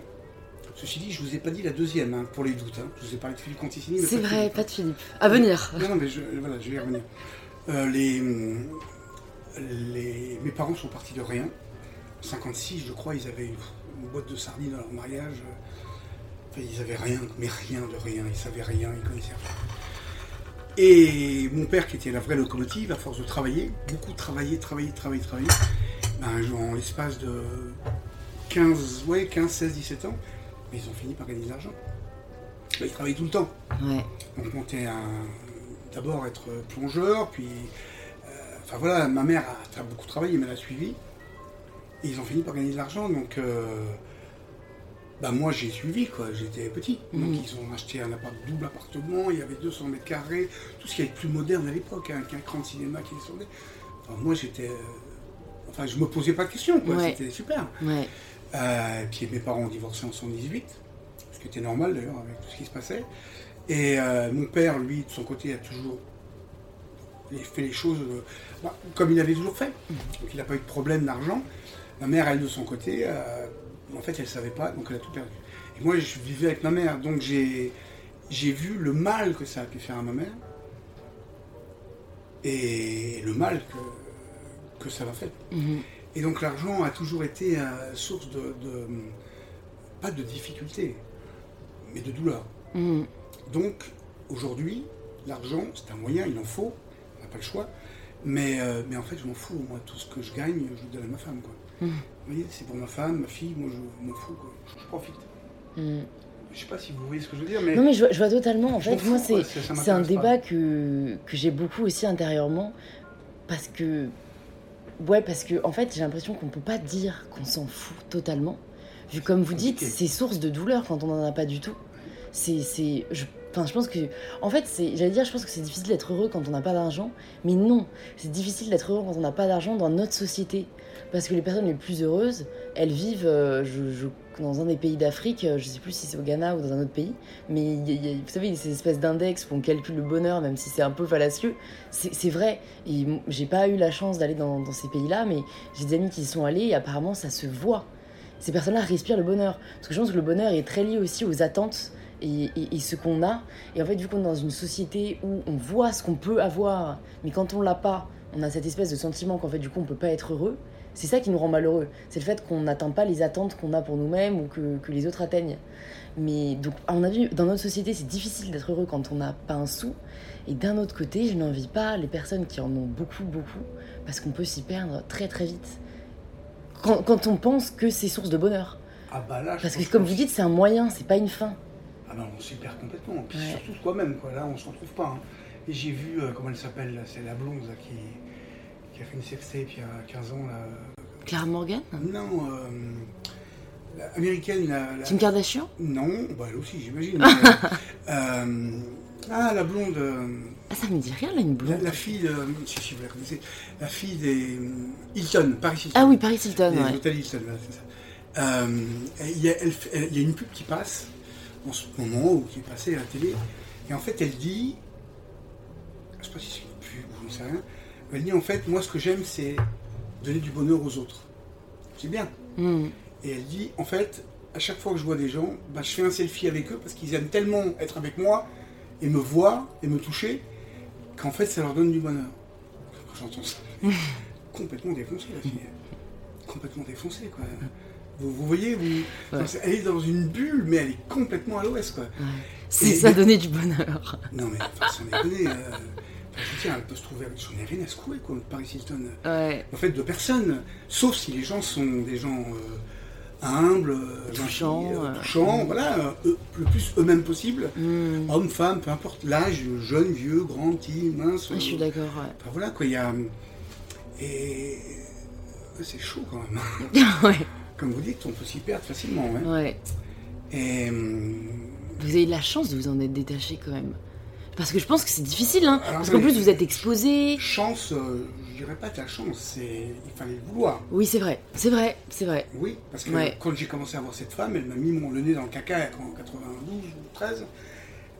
Ceci dit, je vous ai pas dit la deuxième hein, pour les doutes. hein. Je vous ai parlé de Philippe Conticini. C'est vrai, Philippe. pas de Philippe. À venir. Non, non, mais je, voilà, je vais y revenir. Euh, les, hum, les- mes parents sont partis de rien. En 56, je crois, ils avaient une, boîte de sardines dans leur mariage. Enfin, ils avaient rien, mais rien de rien. Ils savaient rien, ils connaissaient rien. Et mon père, qui était la vraie locomotive, à force de travailler, beaucoup travailler, travailler, travailler, travailler, ben, en l'espace de 15, ouais, 15, 16, 17 ans, mais ils ont fini par gagner de l'argent. Ben, ils travaillaient tout le temps. Ouais. Donc monter un d'abord être plongeur, puis euh, enfin voilà, ma mère a beaucoup travaillé, mais elle a suivi. Et ils ont fini par gagner de l'argent, donc euh, bah moi j'ai suivi quoi, j'étais petit. Donc Mhm. ils ont acheté un appart, double appartement, il y avait 200 mètres carrés, tout ce qui est plus moderne à l'époque, hein, avec un écran de cinéma qui descendait. Enfin, moi j'étais, euh, enfin je me posais pas de questions quoi, Ouais. c'était super. Ouais. Euh, puis mes parents ont divorcé en 118, ce qui était normal d'ailleurs avec tout ce qui se passait. Et euh, mon père, lui, de son côté, a toujours fait les choses euh, bah, comme il avait toujours fait. Donc il n'a pas eu de problème d'argent. Ma mère, elle, de son côté, en fait, elle ne savait pas, donc elle a tout perdu. Et moi, je vivais avec ma mère, donc j'ai j'ai vu le mal que ça a pu faire à ma mère et le mal que, que ça m'a fait. Mhm. Et donc l'argent a toujours été euh, source de, de- pas de difficulté, mais de douleur. Mhm. Donc aujourd'hui, l'argent, c'est un moyen, il en faut, on n'a pas le choix. Mais, euh, mais en fait, je m'en fous. Moi, tout ce que je gagne, je le donne à ma femme. Quoi. Mhm. Vous voyez, c'est pour ma femme, ma fille, moi, je m'en fous. Quoi. Je, profite. Mhm. Je sais pas si vous voyez ce que je veux dire, mais, Non mais je, vois- je vois totalement. En Je fait, moi fous, c'est c'est un débat que, que j'ai beaucoup aussi intérieurement parce que ouais parce que en fait j'ai l'impression qu'on peut pas dire qu'on s'en fout totalement. Vu comme vous dites, c'est source de douleur quand on en a pas du tout. c'est, c'est, je, enfin, je pense que, en fait, c'est, j'allais dire, je pense que c'est difficile d'être heureux quand on n'a pas d'argent, mais non, c'est difficile d'être heureux quand on n'a pas d'argent dans notre société, parce que les personnes les plus heureuses, elles vivent, euh, je, je- dans un des pays d'Afrique, euh, je sais plus si c'est au Ghana ou dans un autre pays, mais y a- il y a- vous savez, ces espèces d'index où on calcule le bonheur, même si c'est un peu fallacieux, c'est vrai. Et j'ai pas eu la chance d'aller dans, ces pays-là, mais j'ai des amis qui y sont allés et apparemment ça se voit. Ces personnes-là respirent le bonheur. Parce que je pense que le bonheur est très lié aussi aux attentes et, et- et ce qu'on a. Et en fait, vu qu'on est dans une société où on voit ce qu'on peut avoir, mais quand on l'a pas, on a cette espèce de sentiment qu'en fait, du coup, on peut pas être heureux. C'est ça qui nous rend malheureux. C'est le fait qu'on n'atteint pas les attentes qu'on a pour nous-mêmes ou que, que les autres atteignent. Mais donc, à mon avis, dans notre société, c'est difficile d'être heureux quand on n'a pas un sou. Et d'un autre côté, je n'envie pas les personnes qui en ont beaucoup, beaucoup, parce qu'on peut s'y perdre très, très vite. Quand, quand on pense que c'est source de bonheur. Ah bah là, je Parce que, comme vous dites, c'est un moyen, c'est pas une fin. Ah bah on s'y perd complètement. Puis Ouais. surtout soi-même, quoi. Là, on s'en trouve pas. hein. Et j'ai vu, euh, comment elle s'appelle, c'est la blonde là, qui, qui a fait une sextape il y a 15 ans. Là. Clara Morgan Non, euh, américaine, la, la- Kim Kardashian Non, bah elle aussi, j'imagine. mais, euh, ah, la blonde, euh, Ah, ça me dit rien, là, une la, blonde. la fille de. Si, si, vous la connaissez. La fille des. Hilton, Paris Hilton. Ah oui, Paris Hilton, Les ouais. Hilton, voilà, c'est ça. Euh, Il y, a, y une pub qui passe en ce moment, ou qui est passée à la télé, et en fait elle dit, je sais pas si c'est une pub ou je ne sais rien, elle dit en fait, moi ce que j'aime c'est donner du bonheur aux autres. C'est bien. Hmm. Et elle dit, en fait, à chaque fois que je vois des gens, bah, je fais un selfie avec eux parce qu'ils aiment tellement être avec moi et me voir et me toucher qu'en fait ça leur donne du bonheur. Quand j'entends ça, complètement défoncé la fille. Complètement défoncé quoi. Vous, vous voyez, vous, Ouais. elle est dans une bulle, mais elle est complètement à l'ouest quoi. C'est ça, donner du bonheur. Non mais enfin, sans déconner. Euh, je dire, elle peut se trouver avec. Ai rien à secouer quoi, Paris Hilton. Ouais. En fait, de personne, sauf si les gens sont des gens euh, humbles, euh, Touchants, euh, touchants, voilà, euh, le plus eux-mêmes possible. Hmm. Hommes, femmes, peu importe l'âge, jeune, vieux, grand, petit, mince. Ouais, je suis d'accord, ouais. enfin, voilà quoi, il y a. Et. C'est chaud quand même. ouais. Comme vous dites, on peut s'y perdre facilement. hein. Ouais. Et. Vous avez de la chance de vous en être détaché quand même. Parce que je pense que c'est difficile, hein. Alors, Parce qu'en plus, vous êtes exposé. Chance, euh, je dirais pas ta chance, c'est. Il fallait le vouloir. Oui, c'est vrai. C'est vrai. C'est vrai. Oui, parce que Ouais. quand j'ai commencé à voir cette femme, elle m'a mis mon, le nez dans le caca en 92 ou 13. La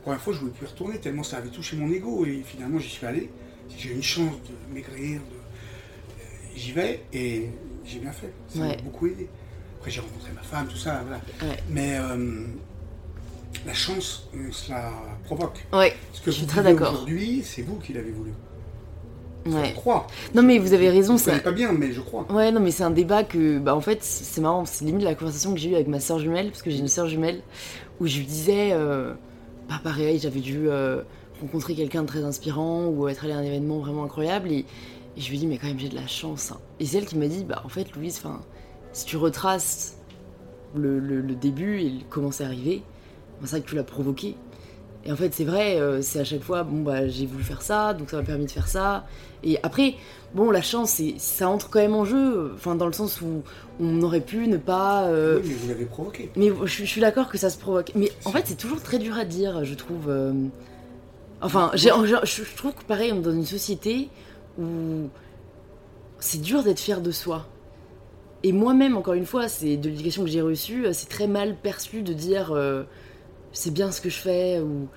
première fois, je ne voulais plus y retourner tellement ça avait touché mon ego et finalement j'y suis allé. J'ai eu une chance de maigrir, de... euh, j'y vais et j'ai bien fait. Ça Ouais. m'a beaucoup aidé. Après, j'ai rencontré ma femme, tout ça, voilà. Ouais. Mais euh, la chance, on se la provoque. Ce que Je suis vous très d'accord. aujourd'hui, c'est vous qui l'avez voulu. Je crois. Non, mais vous avez raison, Je pas bien, mais je crois. Ouais, non, mais c'est un débat que, bah, en fait, c'est marrant, c'est limite la conversation que j'ai eue avec ma soeur jumelle, parce que j'ai une soeur jumelle, où je lui disais, euh, bah, pareil, j'avais dû euh, rencontrer quelqu'un de très inspirant, ou être allé à un événement vraiment incroyable, et, et je lui dis, mais quand même, j'ai de la chance. hein. Et c'est elle qui m'a dit, bah, en fait, Louise, enfin, si tu retraces le, le- le début et comment c'est arrivé, c'est vrai que tu l'as provoqué. Et en fait, c'est vrai, euh, c'est à chaque fois, bon, bah, j'ai voulu faire ça, donc ça m'a permis de faire ça. Et après, bon, la chance, ça entre quand même en jeu, enfin, dans le sens où on aurait pu ne pas. euh, Oui, mais vous l'avez provoqué. Mais je, suis- je suis d'accord que ça se provoque. Mais en fait, c'est toujours très dur à dire, je trouve. euh, Enfin, je, trouve que pareil, on est dans une société où c'est dur d'être fier de soi. Et moi-même, encore une fois, c'est de l'éducation que j'ai reçue, c'est très mal perçu de dire c'est bien ce que je fais. Ou...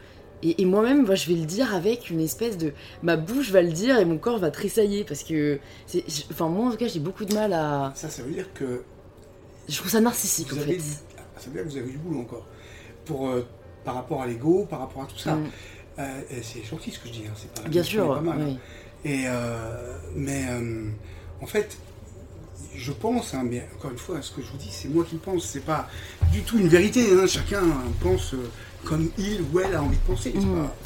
Et, et moi-même, moi, je vais le dire avec une espèce de. Ma bouche va le dire et mon corps va tressailler. Parce que. c'est- Enfin, moi, en tout cas, j'ai beaucoup de mal à. Ça, ça veut dire que Je trouve ça narcissique, vous en avez fait. du... ah, ça veut dire que vous avez du boulot encore. Pour, euh, par rapport à l'ego, par rapport à tout ça. Mm. Euh, c'est gentil ce que je dis, hein, c'est pas Bien sûr, pas mal. oui. Et, euh, mais en fait, je pense, hein, mais encore une fois, ce que je vous dis, c'est moi qui pense, c'est pas du tout une vérité. hein, chacun pense euh, comme il ou elle a envie de penser. Mm. pas-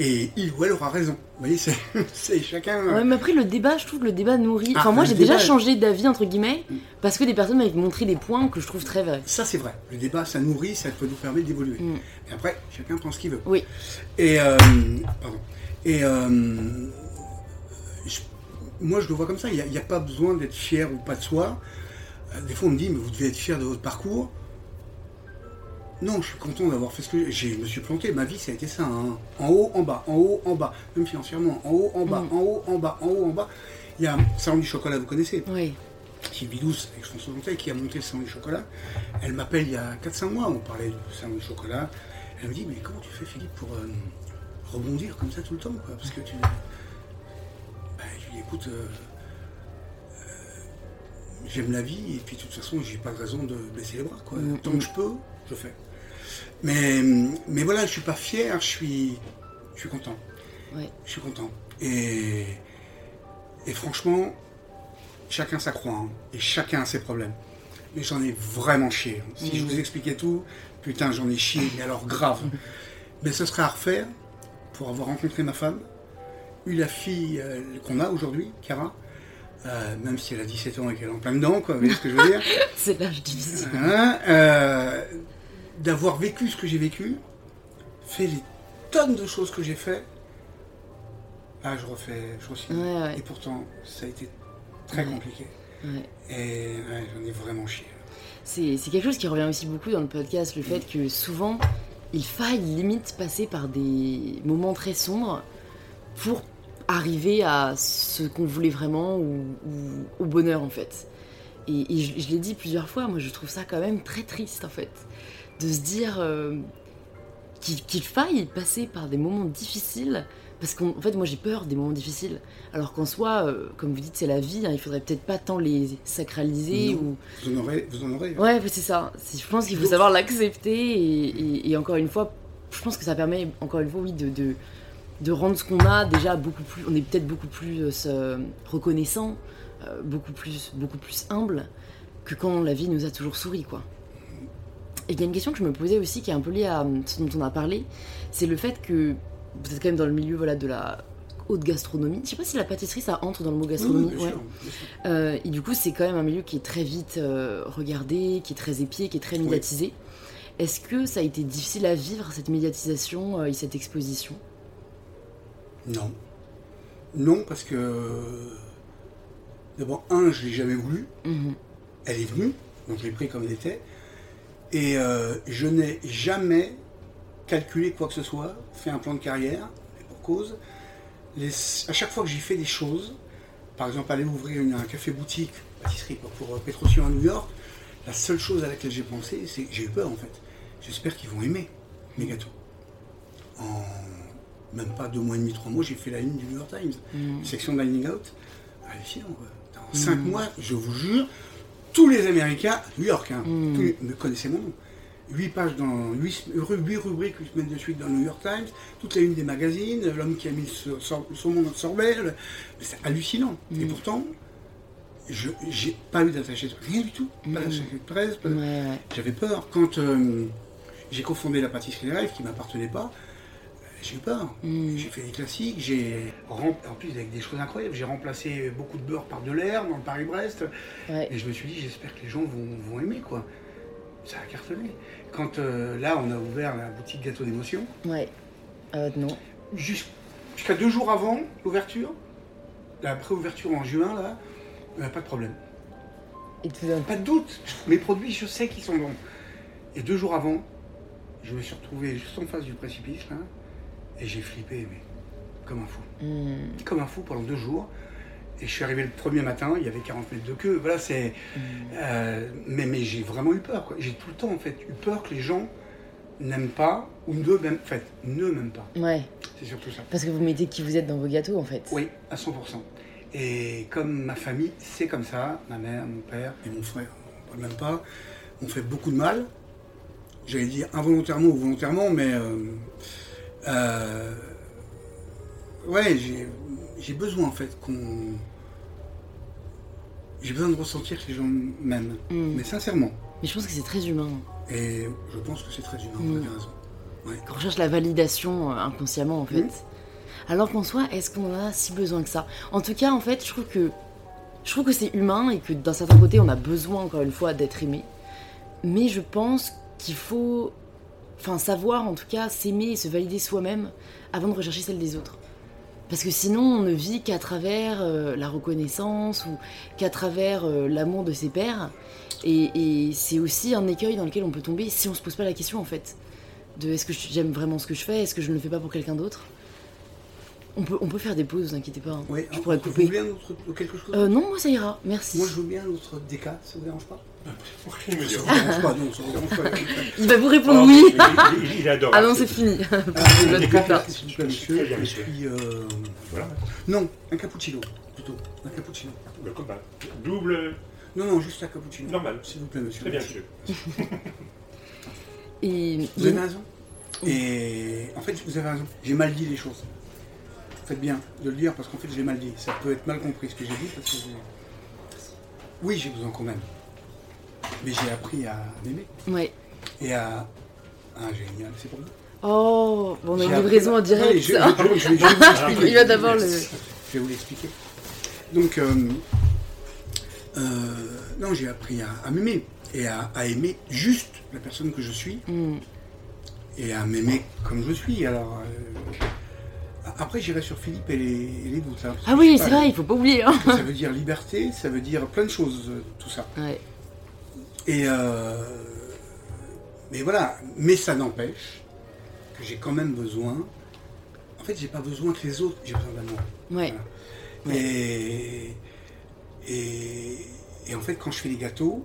Et il ou elle aura raison. Vous voyez, c'est chacun. Ouais, mais après, le débat, je trouve que le débat nourrit. Ah, Enfin, moi, j'ai déjà changé d'avis, entre guillemets, Mm. parce que des personnes m'avaient montré des points que je trouve très vrais. Ça, c'est vrai. Le débat, ça nourrit, ça peut nous permettre d'évoluer. Mm. Et après, chacun prend ce qu'il veut. Oui. Et, euh, pardon. Et euh, je- moi, je le vois comme ça. Il n'y a, pas besoin d'être fier ou pas de soi. Euh, Des fois, on me dit, mais vous devez être fier de votre parcours. Non, je suis content d'avoir fait ce que j'ai. Je me suis planté. Ma vie, ça a été ça. hein. En haut, en bas, en haut, en bas. Même financièrement. En haut, en bas, Mm. en haut, en bas, en haut, en bas. Il y a Salon du Chocolat, vous connaissez Oui. Sylvie Douce, avec François Montel, qui a monté le Salon du Chocolat. Elle m'appelle il y a 4-5 mois. On parlait du Salon du Chocolat. Elle me dit Mais comment tu fais, Philippe, pour euh, rebondir comme ça tout le temps quoi? Parce que tu. Écoute. euh, euh, J'aime la vie et puis de toute façon j'ai pas de raison de baisser les bras quoi. Mm, Tant mm. que je peux, je fais. Mais, mais voilà, je suis pas fier, je suis, je suis content. Ouais. Je suis content. Et, et franchement, chacun sa croix, hein, et chacun a ses problèmes. Mais j'en ai vraiment chié. hein. Si je Mm. vous expliquais tout, putain, j'en ai chié, mais alors grave. Mais ce serait à refaire pour avoir rencontré ma femme, eu la fille euh, qu'on a aujourd'hui, Cara, euh, même si elle a 17 ans et qu'elle est en plein dedans, quoi, vous voyez ce que je veux dire C'est l'âge difficile. Hein, euh, d'avoir vécu ce que j'ai vécu, fait les tonnes de choses que j'ai fait, ah, je refais, je refais. Ouais, ouais. Et pourtant, ça a été très Ouais. compliqué. Et j'en ai vraiment chié. C'est c'est quelque chose qui revient aussi beaucoup dans le podcast, le fait que souvent, il faille limite passer par des moments très sombres pour arriver à ce qu'on voulait vraiment ou, ou au bonheur en fait. Et, et je, je l'ai dit plusieurs fois, moi je trouve ça quand même très triste en fait, de se dire euh, qu'il faille passer par des moments difficiles, parce qu'en en fait moi j'ai peur des moments difficiles, alors qu'en soi, euh, comme vous dites, c'est la vie, hein, il faudrait peut-être pas tant les sacraliser Non. ou... Vous en aurez, vous en aurez. Ouais, c'est ça. Je pense qu'il faut savoir l'accepter et, et- et encore une fois, je pense que ça permet encore une fois, oui, de, de, de rendre ce qu'on a déjà beaucoup plus. On est peut-être beaucoup plus euh, reconnaissant, euh, beaucoup plus, beaucoup plus humble que quand la vie nous a toujours souri, quoi. Et il y a une question que je me posais aussi qui est un peu liée à euh, ce dont on a parlé, c'est le fait que vous êtes quand même dans le milieu voilà de la haute gastronomie. Je sais pas si la pâtisserie ça entre dans le mot oui, gastronomie. ouais. Euh, et du coup, c'est quand même un milieu qui est très vite regardé, qui est très épié, qui est très médiatisé. Est-ce que ça a été difficile à vivre, cette médiatisation et cette exposition? Non. Non, parce que. D'abord, un, je l'ai jamais voulu. Mhm. Elle est venue, donc je l'ai pris comme elle était. Et euh, je n'ai jamais calculé quoi que ce soit, fait un plan de carrière, et pour cause. Les- à chaque fois que j'ai fait des choses, par exemple aller ouvrir une- un café-boutique, pâtisserie pour, pour euh, Petrosian à New York, la seule chose à laquelle j'ai pensé, c'est que j'ai eu peur en fait. J'espère qu'ils vont aimer mes gâteaux. En même pas deux mois et demi, trois mois, j'ai fait la ligne du New York Times, Mhm. section Dining Out. Hallucinant quoi. En cinq mois, je vous jure, tous les Américains, New York, hein, Mm. tous les- me connaissaient mon nom. 8 pages dans 8, rubriques 8 semaines de suite dans le New York Times, toute la une des magazines, l'homme qui a mis le son monde dans le sorbet, le- c'est hallucinant. Et Mm. pourtant, je j'ai pas eu d'attaché de rien du tout, pas Mm. d'attaché de presse, de- Ouais, j'avais peur. Quand euh, j'ai cofondé la pâtisserie des rêves, qui m'appartenait pas, j'ai eu peur. J'ai fait des classiques, j'ai rem- en plus avec des choses incroyables, j'ai remplacé beaucoup de beurre par de l'air dans le Paris-Brest. Ouais. Et je me suis dit, j'espère que les gens vont, vont aimer quoi. Ça a cartonné. Quand euh, là, on a ouvert la boutique Gâteau d'émotion, Ouais. Euh, non. jus- jusqu'à deux jours avant l'ouverture, la pré-ouverture en juin, là, euh, pas de problème. Et tout. Pas de doute. Mes produits, je sais qu'ils sont bons. Et deux jours avant, je me suis retrouvé juste en face du précipice, là, et j'ai flippé, mais comme un fou. Mhm. Comme un fou pendant deux jours. Et je suis arrivé le premier matin, il y avait 40 mètres de queue. Voilà, c'est. euh, mais mais j'ai vraiment eu peur. J'ai tout le temps, en fait, eu peur que les gens n'aiment pas, ou ne m'aiment, en fait, ne m'aiment pas. Ouais. C'est surtout ça. Parce que vous mettez qui vous êtes dans vos gâteaux en fait. Oui, à 100%. Et comme ma famille, c'est comme ça, ma mère, mon père et mon frère, on parle même pas, m'ont fait beaucoup de mal. J'allais dire involontairement ou volontairement, mais euh, euh, ouais, j'ai, besoin en fait qu'on, j'ai besoin de ressentir que les gens m'aiment, Mm. mais sincèrement. Mais je pense que c'est très humain. Et je pense que c'est très humain, Mm. vous avez raison. Ouais. Qu'on recherche la validation euh, inconsciemment en fait. Mhm. Alors qu'en soi, est-ce qu'on en a si besoin que ça? En tout cas, en fait, je trouve que je trouve que c'est humain et que d'un certain côté, on a besoin encore une fois d'être aimé. Mais je pense qu'il faut, enfin, savoir en tout cas s'aimer et se valider soi-même avant de rechercher celle des autres. Parce que sinon, on ne vit qu'à travers euh, la reconnaissance ou qu'à travers euh, l'amour de ses pairs. Et, et c'est aussi un écueil dans lequel on peut tomber si on se pose pas la question en fait. De est-ce que j'aime vraiment ce que je fais Est-ce que je ne le fais pas pour quelqu'un d'autre? On peut, on peut faire des pauses, vous inquiétez pas. hein. Oui, je pourrais Vous couper. voulez un autre, quelque chose? Euh, non, moi ça ira, merci. Moi, je veux bien l'autre DK, ça vous dérange pas? Il me dit, pas, non, pas. Il va vous répondre Oh, oui. il, adore. Ah non, c'est fini. S'il vous plaît, monsieur, je suis... euh, Voilà, Non, un cappuccino, plutôt. Un cappuccino. le combat. Double, Non, non, juste un cappuccino. normal. S'il vous plaît, monsieur. Très bien, monsieur. Et Vous avez raison. Et en fait, vous avez raison. J'ai mal dit les choses. Faites bien de le dire parce qu'en fait, j'ai mal dit. Ça peut être mal compris ce que j'ai dit parce que j'ai- Oui, j'ai besoin qu'on m'aime. Mais j'ai appris à m'aimer ouais. et à. Ah, génial, c'est pour vous. Oh, bon, on a une livraison en direct. je, je-. Il va d'abord le. Je vais vous l'expliquer. Donc, euh, euh, non, j'ai appris à, à m'aimer et à, à aimer juste la personne que je suis Hmm. et à m'aimer comme je suis. Alors, euh, après, j'irai sur Philippe et les, et les doutes. hein, Ah oui, c'est vrai, il faut pas oublier. Hein. Ça veut dire liberté, ça veut dire plein de choses, tout ça. Ouais. Et euh, mais voilà, mais ça n'empêche que j'ai quand même besoin. En fait, j'ai pas besoin que les autres, j'ai besoin d'amour. Ouais. Voilà. Et, et, et en fait, quand je fais les gâteaux,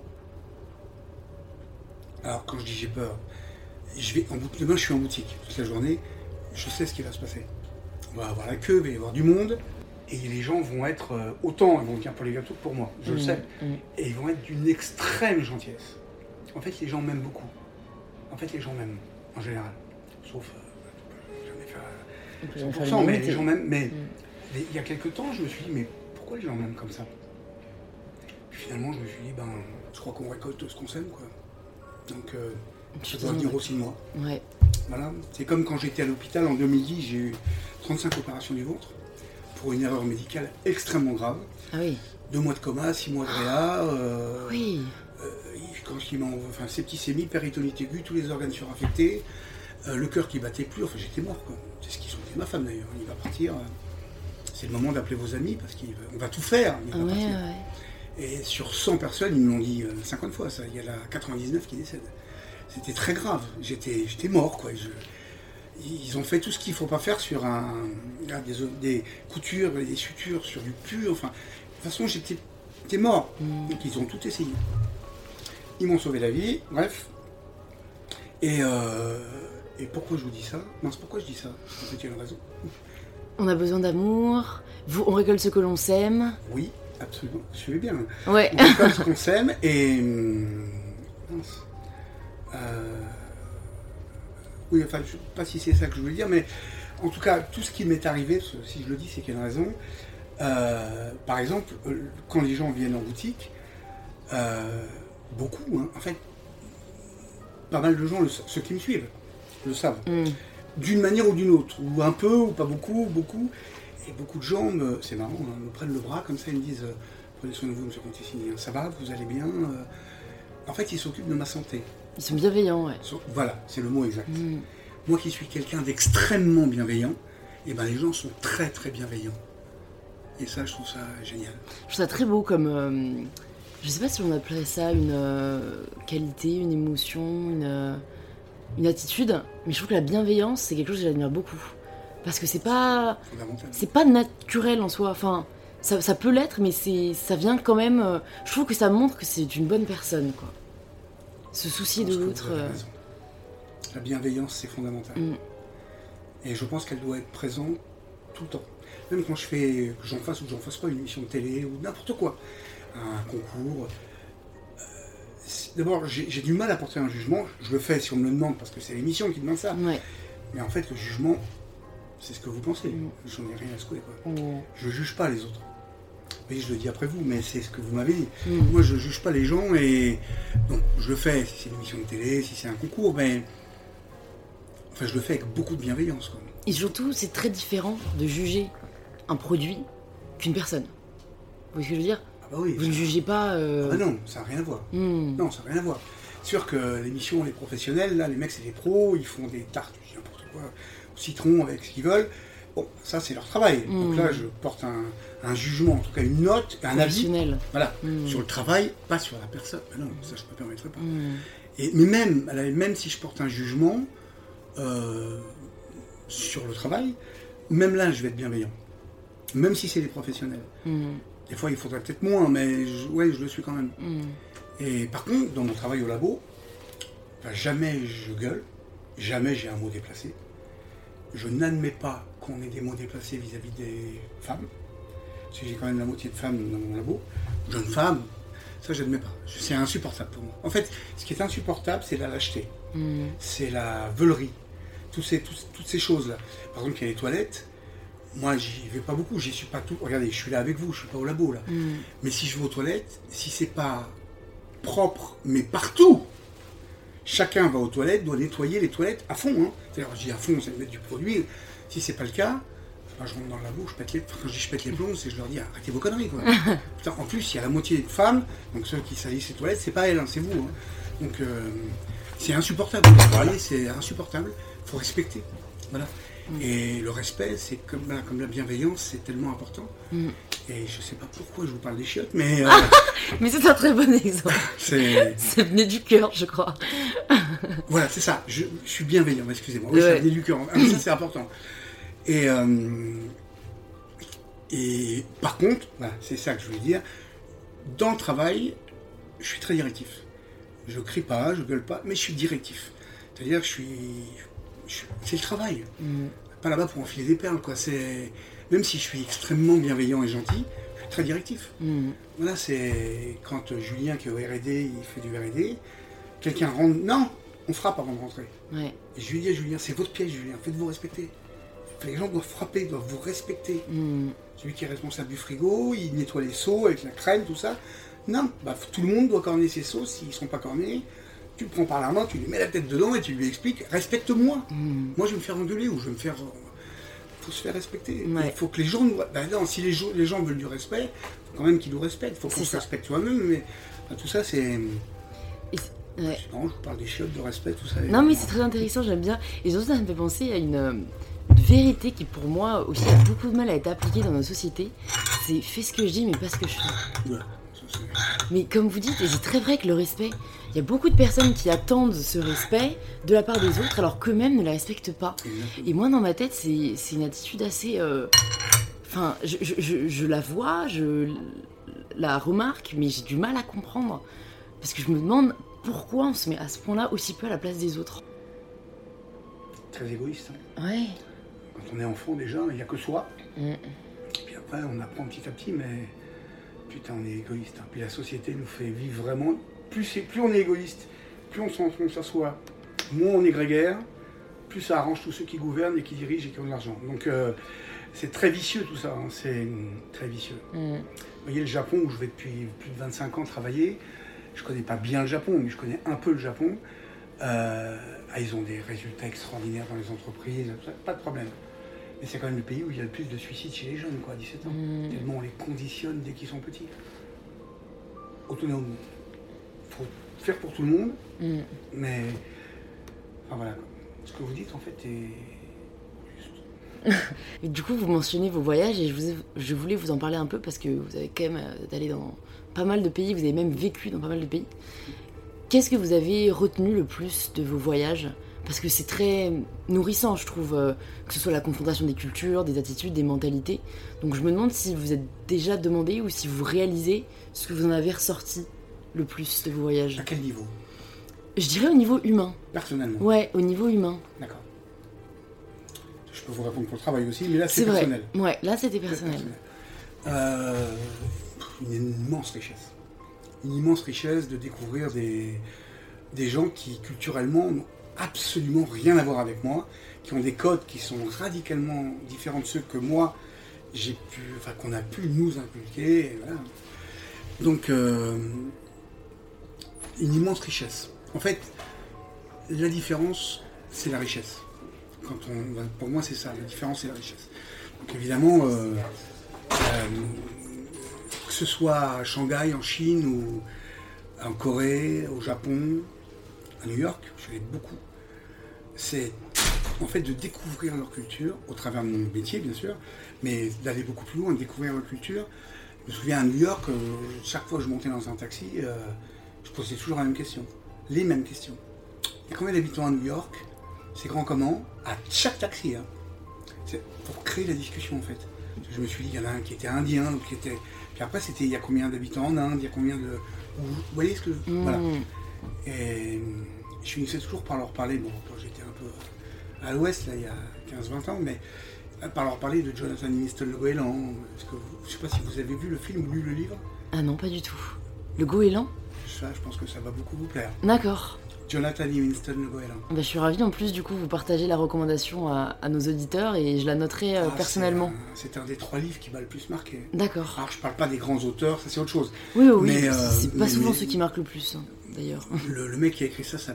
alors quand je dis j'ai peur, je vais en demain je suis en boutique toute la journée, je sais ce qui va se passer. On va avoir la queue, il va y avoir du monde, et les gens vont être euh, autant, ils vont venir pour les gâteaux que pour moi, je le Mm, sais, mm. et ils vont être d'une extrême gentillesse. En fait, les gens m'aiment beaucoup. En fait, les gens m'aiment, en général. Sauf, euh, jamais peut 100%, jamais faire mais les gens m'aiment. Mais Mm. il y a quelques temps, je me suis dit, mais pourquoi les gens m'aiment comme ça? Puis finalement, je me suis dit, ben, je crois qu'on récolte ce qu'on sème, quoi. Donc, euh, Je venir aussi moi. Ouais. Voilà. C'est comme quand j'étais à l'hôpital en 2010, j'ai eu 35 opérations du ventre pour une erreur médicale extrêmement grave. Ah oui. Deux mois de coma, six mois de réa. euh, Oui. euh, quand m'ont, enfin, septicémie, péritonite aiguë, tous les organes suraffectés, euh, le cœur qui battait plus, enfin j'étais mort. C'est ce qu'ils ont dit ma femme d'ailleurs, il va partir. C'est le moment d'appeler vos amis parce qu'on va tout faire. Il Ah va ouais, partir. ouais. Et sur 100 personnes, ils me l'ont dit euh, 50 fois ça. Il y en a 99 qui décèdent. C'était très grave. J'étais, j'étais mort quoi. Je- ils ont fait tout ce qu'il ne faut pas faire sur un, là, des, des coutures, des sutures, sur du pur. Enfin, de toute façon, j'étais, mort. Mm. Donc ils ont tout essayé. Ils m'ont sauvé la vie, bref. Et, euh, et pourquoi je vous dis ça? Mince, pourquoi je dis ça? En fait, il y a une raison. On a besoin d'amour. On récolte ce que l'on sème. Oui, absolument. Suivez bien. Ouais. On comme ce qu'on s'aime et. hum, mince. Euh, oui, enfin, je ne sais pas si c'est ça que je voulais dire, mais en tout cas, tout ce qui m'est arrivé, si je le dis, c'est qu'il y a une raison. Euh, par exemple, euh, quand les gens viennent en boutique, euh, beaucoup, hein, en fait, pas mal de gens, le ceux qui me suivent, le savent, Mm. d'une manière ou d'une autre, ou un peu, ou pas beaucoup, ou beaucoup. Et beaucoup de gens, me- c'est marrant, hein, me prennent le bras comme ça, ils me disent Prenez soin de vous, monsieur hein, ça va, vous allez bien. En fait, ils s'occupent de ma santé. Ils sont bienveillants, ouais. So- Voilà, c'est le mot exact. Mm. Moi qui suis quelqu'un d'extrêmement bienveillant, et ben les gens sont très très bienveillants. Et ça, je trouve ça génial. Je trouve ça très beau comme. euh, je sais pas si on appellerait ça une euh, qualité, une émotion, une, euh, une attitude, mais je trouve que la bienveillance, c'est quelque chose que j'admire beaucoup. Parce que c'est pas. C'est pas naturel en soi. Enfin, ça, ça peut l'être, mais ça vient quand même. euh, je trouve que ça montre que c'est une bonne personne, quoi. Se soucier Je de l'autre. euh. La bienveillance, c'est fondamental. Mm. Et je pense qu'elle doit être présente tout le temps. Même quand je fais, que j'en fasse ou que j'en fasse pas une émission de télé ou n'importe quoi, un concours. euh, D'abord, j'ai du mal à porter un jugement. Je le fais si on me le demande parce que c'est l'émission qui demande ça. Ouais. Mais en fait, le jugement, c'est ce que vous pensez. Mm. J'en ai rien à secouer. Quoi. On- Je juge pas les autres. Oui, je le dis après vous, mais c'est ce que vous m'avez dit. Mm. Moi, je juge pas les gens et donc je le fais si c'est une émission de télé, si c'est un concours, mais enfin, je le fais avec beaucoup de bienveillance. Quoi. Et surtout, c'est très différent de juger un produit qu'une personne. Vous voyez ce que je veux dire? Ah bah oui. Vous ne jugez pas. euh, Ah bah non, ça n'a rien à voir. hmm. Non, ça n'a rien à voir. C'est sûr que l'émission, les professionnels, là, les mecs, c'est des pros, ils font des tartes, je dis n'importe quoi, au citron avec ce qu'ils veulent. Bon, ça c'est leur travail. Donc Mm. là, je porte un, un jugement, en tout cas une note, un avis. Voilà, Mm. sur le travail, pas sur la personne. Mais non, ça je ne me permettrai pas. Mm. Et, mais même, même si je porte un jugement euh, sur le travail, même là, je vais être bienveillant. Même si c'est des professionnels. Mm. Des fois, il faudrait peut-être moins, mais je, ouais, je le suis quand même. Et par contre, dans mon travail au labo, ben, jamais je gueule, jamais j'ai un mot déplacé. Je n'admets pas qu'on ait des mots déplacés vis-à-vis des femmes. Que j'ai quand même la moitié de femmes dans mon labo. Jeunes femmes, ça j'admets pas. C'est insupportable pour moi. En fait, ce qui est insupportable, c'est la lâcheté. Mm. C'est la veulerie. Tous ces, tous- toutes ces choses-là. Par exemple, il y a les toilettes. Moi, j'y vais pas beaucoup. J'y suis pas tout. Regardez, je suis là avec vous. Je suis pas au labo là. Mm. Mais si je vais aux toilettes, si c'est pas propre, mais partout, chacun va aux toilettes, doit nettoyer les toilettes à fond. Hein. C'est-à-dire, je dis à fond, c'est mettre du produit. Si c'est pas le cas, je rentre dans le labo, je pète les, quand je dis je pète les plombs, c'est je leur dis arrêtez vos conneries. Quoi. Putain, en plus, il y a la moitié des femmes, donc ceux qui salissent les toilettes, c'est pas elles, hein, c'est vous. hein. Donc euh, c'est insupportable. Vous voyez, c'est insupportable. Il faut respecter. Voilà. Et le respect, c'est comme, voilà, comme la bienveillance, c'est tellement important. Mm. Et je sais pas pourquoi je vous parle des chiottes, mais euh, Mais c'est un très bon exemple. c'est Ça venait du cœur, je crois. voilà, c'est ça. Je, je suis bienveillant. Excusez-moi. Oui, ça Ouais. venait du cœur. Ah, ça c'est important. Et euh, et par contre, voilà, c'est ça que je voulais dire. Dans le travail, je suis très directif. Je crie pas, je gueule pas, mais je suis directif. C'est-à-dire que je suis, c'est le travail. Mm. Pas là-bas pour enfiler des perles, quoi. C'est même si je suis extrêmement bienveillant et gentil, je suis très directif. Mm. Voilà, c'est quand Julien qui est au R&D, il fait du R&D, quelqu'un rentre, non, on frappe avant de rentrer. Ouais. Et je lui dis à Julien, c'est votre pièce, Julien, faites-vous respecter. Les gens doivent frapper, doivent vous respecter. Mm. Celui qui est responsable du frigo, il nettoie les seaux avec la crème, tout ça. Non, bah, tout le monde doit corner ses seaux. S'ils ne sont pas cornés, tu le prends par la main, tu lui mets la tête dedans et tu lui expliques respecte-moi. Mm. Moi, je vais me faire engueuler ou je vais me faire. Il faut se faire respecter. Ouais. Il faut que les gens nous. Bah non, si les, gens- les gens veulent du respect, il faut quand même qu'ils nous respectent. Il faut qu'on se respecte soi-même. Mais bah, tout ça, c'est. Ouais. Marrant, je vous parle des chiottes, de respect, tout ça. Non, mais c'est très intéressant, j'aime bien. Et surtout, ça me fait penser à une, euh, une vérité qui, pour moi, aussi a beaucoup de mal à être appliquée dans notre société. C'est fais ce que je dis, mais pas ce que je fais. Mais comme vous dites, et c'est très vrai que le respect, il y a beaucoup de personnes qui attendent ce respect de la part des autres alors qu'eux-mêmes ne la respectent pas. Exactement. Et moi, dans ma tête, c'est c'est une attitude assez. euh, Enfin, je, je- je- je la vois, je la remarque, mais j'ai du mal à comprendre. Parce que je me demande pourquoi on se met à ce point-là aussi peu à la place des autres. Très égoïste. hein. Ouais. Quand on est enfant, déjà, il n'y a que soi. Mm. Et puis après, on apprend petit à petit, mais putain, on est égoïste. hein. Puis la société nous fait vivre vraiment. Plus, c'est- plus on est égoïste, plus on s'en- on s'assoit, moins on est grégaire, plus ça arrange tous ceux qui gouvernent et qui dirigent et qui ont de l'argent. Donc euh, c'est très vicieux tout ça, hein. c'est hum, très vicieux. Mm. Vous voyez le Japon où je vais depuis plus de 25 ans travailler, je connais pas bien le Japon, mais je connais un peu le Japon. Euh, ah, ils ont des résultats extraordinaires dans les entreprises, pas de problème. Mais c'est quand même le pays où il y a le plus de suicides chez les jeunes, quoi, à 17 ans. Mm. Tellement on les conditionne dès qu'ils sont petits. Autonome. faut faire pour tout le monde, Mm. mais. Enfin voilà. Ce que vous dites en fait est. juste. Et du coup, vous mentionnez vos voyages et je, vous ai- je voulais vous en parler un peu parce que vous avez quand même euh, allé dans pas mal de pays, vous avez même vécu dans pas mal de pays. Qu'est-ce que vous avez retenu le plus de vos voyages? Parce que c'est très nourrissant, je trouve, euh, que ce soit la confrontation des cultures, des attitudes, des mentalités. Donc je me demande si vous êtes déjà demandé ou si vous réalisez ce que vous en avez ressorti le plus de vos voyages. À quel niveau? Je dirais au niveau humain. Personnellement? Ouais, au niveau humain. D'accord. Je peux vous répondre pour le travail aussi, mais là c'est C'est vrai. personnel. Ouais, là c'était personnel. Euh, une immense richesse. Une immense richesse de découvrir des, des gens qui culturellement absolument rien à voir avec moi, qui ont des codes qui sont radicalement différents de ceux que moi j'ai pu, enfin qu'on a pu nous inculquer. voilà. Donc euh, une immense richesse. En fait, la différence, c'est la richesse. Quand on, pour moi, c'est ça. La différence, c'est la richesse. Donc évidemment, euh, euh, que ce soit à Shanghai, en Chine, ou en Corée, au Japon, à New York, je allé beaucoup. C'est en fait, de découvrir leur culture, au travers de mon métier, bien sûr, mais d'aller beaucoup plus loin, de découvrir leur culture. Je me souviens à New York, euh, chaque fois que je montais dans un taxi, euh, je posais toujours la même question. Les mêmes questions. Il y a combien d'habitants à New York? C'est grand comment À chaque taxi. Hein. C'est pour créer la discussion, en fait. Je me suis dit, il y en a un qui était indien, l'autre qui était. Puis après, c'était il y a combien d'habitants en Inde, il y a combien de. Vous voyez ce que. Mm. Voilà. Et je finissais toujours par leur parler, bon, quand j'étais un peu à l'ouest, là, il y a 15-20 ans, mais par leur parler de Jonathan Livingston le goéland. Parce que vous- je sais pas si vous avez vu le film ou lu le livre? Ah non, pas du tout. Le goéland? Ça, je pense que ça va beaucoup vous plaire. D'accord. Jonathan Livingston le goéland. Bah, je suis ravie en plus, du coup, vous partagez la recommandation à, à nos auditeurs et je la noterai euh, Ah, personnellement. c'est un- des trois livres qui m'a le plus marqué. D'accord. Alors, je parle pas des grands auteurs, ça c'est autre chose. Oui, oui, oui. Mais, euh, c'est pas mais- souvent mais- ceux qui marquent le plus, hein, d'ailleurs. Le, le mec qui a écrit ça, ça,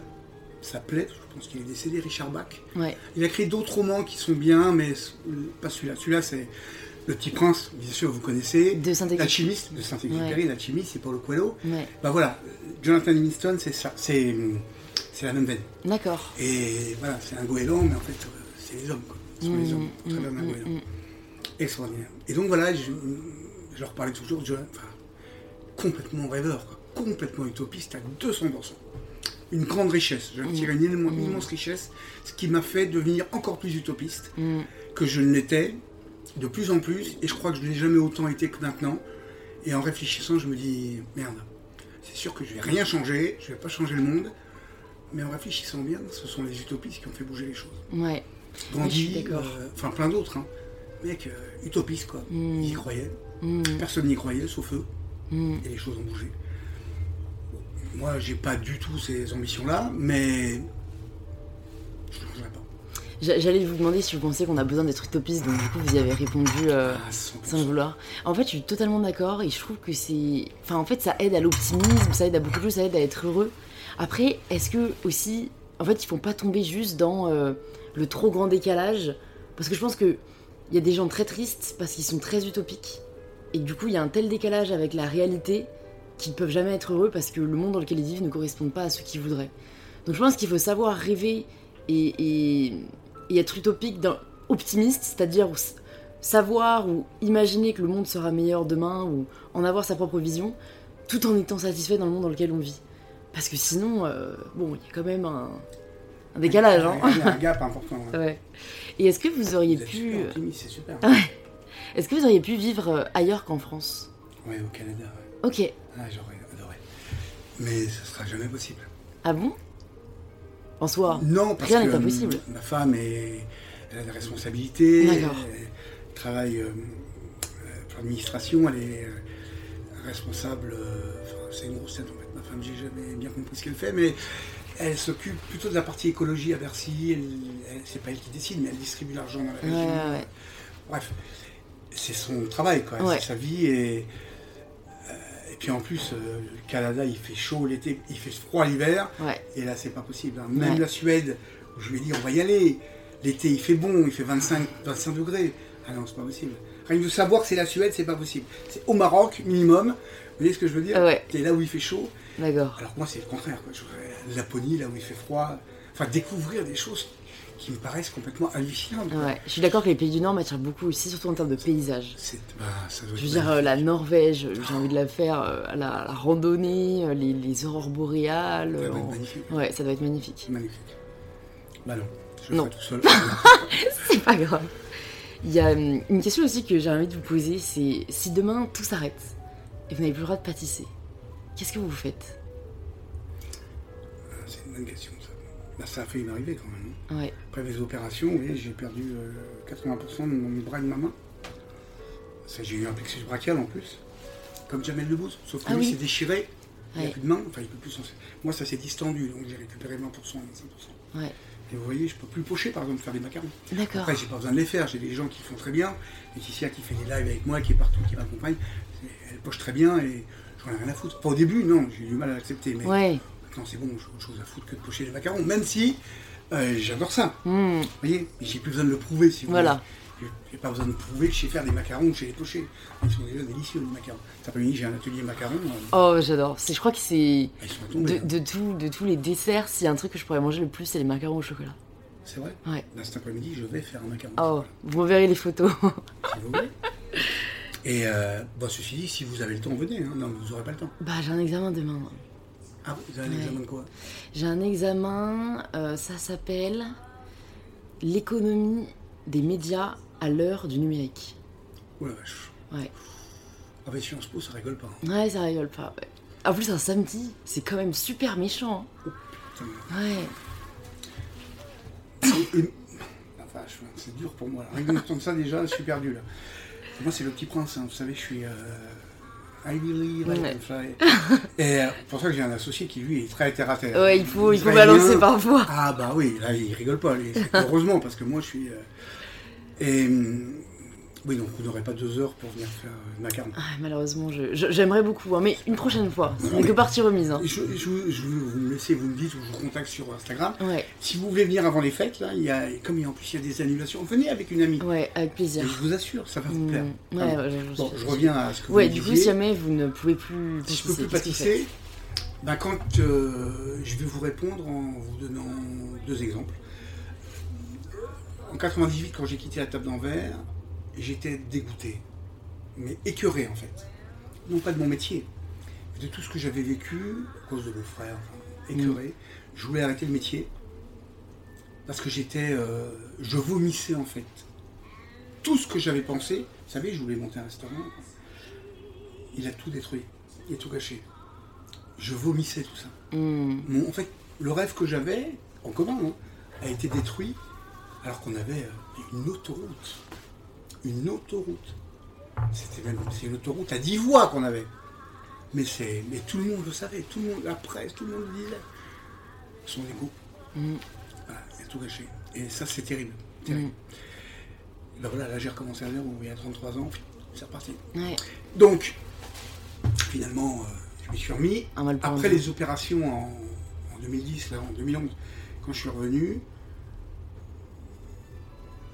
ça plaît. Je pense qu'il est décédé, Richard Bach. Ouais. Il a écrit d'autres romans qui sont bien, mais pas celui-là. Celui-là, c'est Le Petit Prince, bien sûr, vous connaissez. De Saint-Exupéry. L'alchimiste de Saint-Exupéry, l'alchimiste, c'est Paulo Coelho. Ouais. Bah voilà, Jonathan Livingston, c'est ça, c'est c'est la même veine. D'accord. Et voilà, c'est un goéland, mais en fait, c'est les hommes, quoi. Ce sont les Mm, hommes, au travers d'un mm, goéland. mm, Extraordinaire. Et donc voilà, je, je leur parlais toujours, de, enfin, complètement rêveur, quoi. complètement utopiste à 200%. Une grande richesse, je tirais une immense, immense richesse, ce qui m'a fait devenir encore plus utopiste mm. que je ne l'étais, de plus en plus, et je crois que je n'ai jamais autant été que maintenant. Et en réfléchissant, je me dis, merde, c'est sûr que je vais rien changer, je vais pas changer le monde, mais en réfléchissant bien, ce sont les utopistes qui ont fait bouger les choses. Ouais. Gandhi, euh, enfin plein d'autres, hein. mec, euh, utopiste quoi, Mm. ils y croyaient, Mm, personne n'y croyait sauf eux, mm. et les choses ont bougé. Moi, j'ai pas du tout ces ambitions-là, mais je ne changerai pas. J'a- J'allais vous demander si vous pensiez qu'on a besoin d'être utopiste, donc du coup vous y avez répondu euh, Ah, 100%. sans le vouloir. En fait, je suis totalement d'accord et je trouve que c'est. Enfin, en fait, ça aide à l'optimisme, ça aide à beaucoup de choses, ça aide à être heureux. Après, est-ce que aussi. En fait, il faut pas tomber juste dans euh, le trop grand décalage? Parce que je pense que il y a des gens très tristes parce qu'ils sont très utopiques. Et du coup, il y a un tel décalage avec la réalité qu'ils ne peuvent jamais être heureux parce que le monde dans lequel ils vivent ne correspond pas à ce qu'ils voudraient. Donc je pense qu'il faut savoir rêver et, et- et être utopique, dans- optimiste, c'est-à-dire savoir ou imaginer que le monde sera meilleur demain ou en avoir sa propre vision, tout en étant satisfait dans le monde dans lequel on vit. Parce que sinon, euh, bon, il y a quand même un, un décalage. Hein Il y a un gap important. hein. Ouais. Et est-ce que vous auriez Vous pu, super optimiste, c'est super. est-ce que vous auriez pu vivre euh, ailleurs qu'en France? Ouais, au Canada, ouais. Ok. Ah, j'aurais adoré. Mais ce sera jamais possible. Ah bon? En soi. Non, parce Rien que n'est impossible. hum, ma femme est, elle a des responsabilités, D'accord. elle travaille euh, euh, pour l'administration, elle est euh, responsable, euh, enfin, c'est une grosse tête en fait, ma femme, j'ai jamais bien compris ce qu'elle fait, mais elle s'occupe plutôt de la partie écologie à Bercy, elle, elle- c'est pas elle qui décide, mais elle distribue l'argent dans la Ouais, région. ouais, ouais. Bref, c'est son travail, quoi, Ouais. c'est sa vie et. Puis en plus, euh, le Canada, il fait chaud l'été, il fait froid l'hiver. Ouais. Et là, c'est pas possible. hein. Même Ouais. la Suède, où je lui ai dit, on va y aller. L'été, il fait bon, il fait 25, 25 degrés. Ah non, c'est pas possible. Rien que de savoir que c'est la Suède, c'est pas possible. C'est au Maroc, minimum. Vous voyez ce que je veux dire? Ah ouais. C'est là où il fait chaud. D'accord. Alors que moi, c'est le contraire. Quoi. Je voudrais la Laponie, là où il fait froid. Enfin, découvrir des choses qui me paraissent complètement hallucinantes. Ouais. Je suis d'accord que les pays du Nord m'attirent beaucoup aussi, surtout en termes de paysage. C'est, bah, ça doit Je veux dire, euh, la Norvège, j'ai envie de la faire, euh, à la, la randonnée, euh, les, les aurores boréales. Ça doit euh, être magnifique. Ouais, ça doit être magnifique. Magnifique. Bah non, je le Non. ferai tout seul. C'est pas grave. Il y a hum, une question aussi que j'ai envie de vous poser, c'est si demain tout s'arrête et vous n'avez plus le droit de pâtisser, qu'est-ce que vous faites? C'est une bonne question. Bah, ça a failli m'arriver quand même. Ouais. Après les opérations, oui, j'ai perdu euh, 80% de mon bras et de ma main. J'ai eu un plexus brachial en plus, comme Jamel Debbouze, sauf que Ah lui oui. s'est déchiré, il Ouais. n'a plus de main, enfin il peut plus s'en Moi ça s'est distendu, donc j'ai récupéré 20%, 25%. Ouais. Et vous voyez, je peux plus pocher par exemple, faire des macarons. D'accord. Après, j'ai pas besoin de les faire, j'ai des gens qui font très bien. Laetitia qui fait des lives avec moi, qui est partout, qui m'accompagne, elle poche très bien et j'en ai rien à foutre. Pas au début, non, j'ai eu du mal à l'accepter, mais Ouais. C'est bon, j'ai autre chose à foutre que de pocher des macarons, même si euh, j'adore ça. Hmm. Vous voyez Mais j'ai plus besoin de le prouver si vous Voilà. voulez. J'ai- pas besoin de prouver que je sais faire des macarons ou que je sais les pocher. Ils sont déjà délicieux, les macarons. Cet après-midi, j'ai un atelier macarons. euh, Oh, j'adore. C'est- Je crois que c'est ils sont tombés. de, de, tout- de tous les desserts, s'il y a un truc que je pourrais manger le plus, c'est les macarons au chocolat. C'est vrai? Ouais. Là, cet après-midi, je vais faire un macaron. Oh, vous verrez les photos. Si vous voulez. Et euh, bon, ceci dit, si vous avez le temps, venez. hein. Non, vous n'aurez pas le temps. bah, j'ai un examen demain. Ah, vous avez un Ouais. examen de quoi J'ai un examen, euh, ça s'appelle l'économie des médias à l'heure du numérique. Oh la vache. Ouais. Avec Sciences Po, ça rigole pas. hein. Ouais, ça rigole pas. ouais. En plus, un samedi, c'est quand même super méchant. hein. Putain. Ouais. C'est dur pour moi. Rien que ça, déjà, je suis perdu là. Moi, c'est le petit prince, hein. vous savez, je suis. Euh, I believe I Ouais. can fly. Et euh, pour ça que j'ai un associé qui, lui, est très terre à terre. Ouais, il faut, il faut balancer parfois. Ah, bah oui, là, il rigole pas. lui. Heureusement, parce que moi, je suis. euh, Et. Oui, donc vous n'aurez pas deux heures pour venir faire euh, macaron. Ah, malheureusement, j'aimerais beaucoup, hein, mais une prochaine fois. Ce n'est que partie remise. hein. Je, je, je veux vous me laisser, vous me dites, ou je vous contacte sur Instagram. Ouais, Si vous voulez venir avant les fêtes, là, il y a, comme il y a- en plus il y a des annulations, venez avec une amie. ouais, avec Et plaisir. je vous assure, ça va vous Mm, plaire. ouais, Vraiment. ouais, je- Bon, je- reviens à ce que Ouais, vous du coup, si jamais vous ne pouvez plus Si je peux plus pâtisser, ben quand euh, je vais vous répondre en vous donnant deux exemples. En 98, quand j'ai quitté la table d'envers, j'étais dégoûté, mais écœuré en fait. Non pas de mon métier, mais de tout ce que j'avais vécu à cause de mon frère, enfin, écœuré. Je voulais arrêter le métier parce que j'étais, euh, je vomissais en fait. Tout ce que j'avais pensé, vous savez, je voulais monter un restaurant, il a tout détruit, il a tout gâché. Je vomissais tout ça. Mon- en fait, le rêve que j'avais, en commun, hein, a été détruit alors qu'on avait euh, une autoroute. Une autoroute. C'était même c'est une autoroute à 10 voies qu'on avait. Mais, c'est, mais tout le monde le savait, tout le monde, la presse, tout le monde le disait. Son égo. Mm. Voilà, il a tout gâché. Et ça, c'est terrible. terrible. Ben voilà, là, j'ai recommencé à l'heure où il y a 33 ans, c'est reparti. ouais, Donc, finalement, euh, je m'y suis remis. Après les opérations en, en 2010, là, en 2011, quand je suis revenu,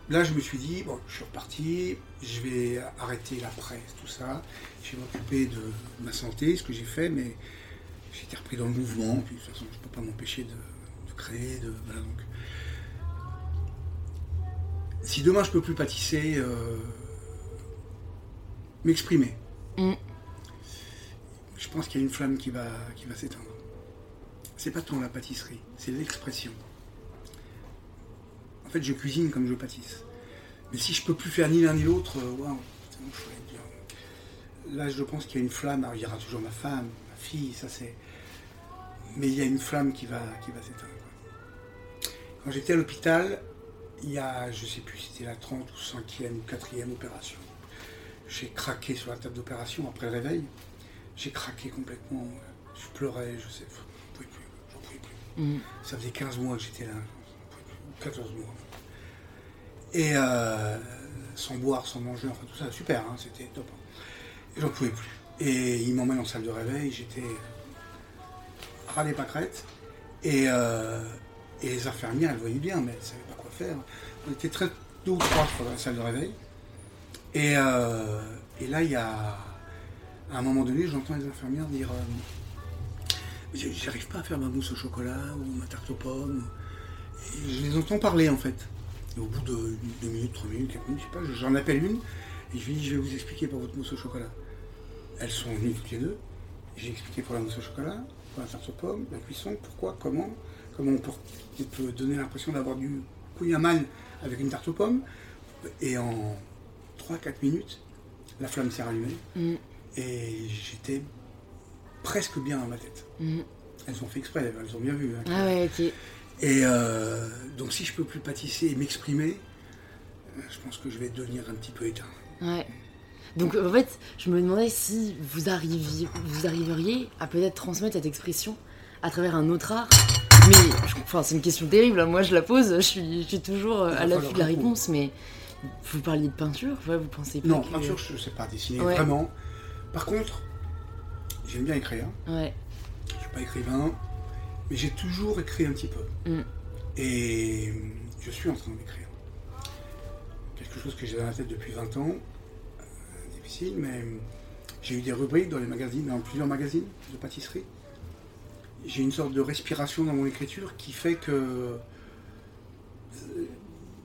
là je me suis dit, bon, je suis reparti, je vais arrêter la presse, tout ça, je vais m'occuper de ma santé, ce que j'ai fait, mais j'ai été repris dans le mouvement, puis de toute façon je ne peux pas m'empêcher de, de créer, de, voilà, donc. Si demain je peux plus pâtisser, euh, m'exprimer. Mm. Je pense qu'il y a une flamme qui va, qui va s'éteindre. C'est pas tant la pâtisserie, c'est l'expression. En fait, je cuisine comme je pâtisse. Mais si je peux plus faire ni l'un ni l'autre, euh, dire. Là, je pense qu'il y a une flamme. Alors, il y aura toujours ma femme, ma fille, ça c'est. Mais il y a une flamme qui va, qui va s'éteindre. Quand j'étais à l'hôpital, il y a, je sais plus, si c'était la 30 ou 5e ou 4e opération. J'ai craqué sur la table d'opération après le réveil. J'ai craqué complètement. Je pleurais, je sais, j'en pouvais plus, j'en pouvais plus. Mm. Ça faisait 15 mois que j'étais là, 14 mois. Et euh, sans boire, sans manger, enfin tout ça, super, hein, c'était top. hein. Et j'en pouvais plus. Et il m'emmène en salle de réveil, j'étais ras des pâquerettes. Et, euh, les infirmières, elles voyaient bien, mais elles ne savaient pas quoi faire. On était très deux ou trois, je crois, dans la salle de réveil. Et, euh, et là, il y a. À un moment donné, j'entends les infirmières dire J'arrive pas à faire ma mousse au chocolat ou ma tarte aux pommes. Je les entends parler en fait. Et au bout de deux minutes, trois minutes, quatre minutes, je sais pas, j'en appelle une et je lui dis Je vais vous expliquer pour votre mousse au chocolat. Elles sont venues toutes les deux. J'ai expliqué pour la mousse au chocolat, pour la tarte aux pommes, la cuisson, pourquoi, comment, comment on peut, on peut donner l'impression d'avoir du couillamal avec une tarte aux pommes. Et en 3-4 minutes, la flamme s'est rallumée Mm. et j'étais presque bien dans ma tête. Mm. Elles ont fait exprès, elles ont bien vu. hein. Ah ouais, ok. Et euh, donc si je peux plus pâtisser et m'exprimer, euh, je pense que je vais devenir un petit peu éteint. Ouais. Donc en fait, je me demandais si vous arriviez, vous arriveriez à peut-être transmettre cette expression à travers un autre art. Mais je- enfin, c'est une question terrible. hein. Moi, je la pose. Je suis, je suis toujours euh, à l'affût de la réponse. Mais vous parliez de peinture. Ouais, vous pensez pas Non, que... peinture, je ne sais pas dessiner Ouais. vraiment. Par contre, j'aime bien écrire. Ouais. Je ne suis pas écrivain, mais j'ai toujours écrit un petit peu. Mm. Et je suis en train d'écrire. Quelque chose que j'ai dans la tête depuis 20 ans. Euh, difficile, mais j'ai eu des rubriques dans les magazines, dans plusieurs magazines de pâtisserie. J'ai une sorte de respiration dans mon écriture qui fait que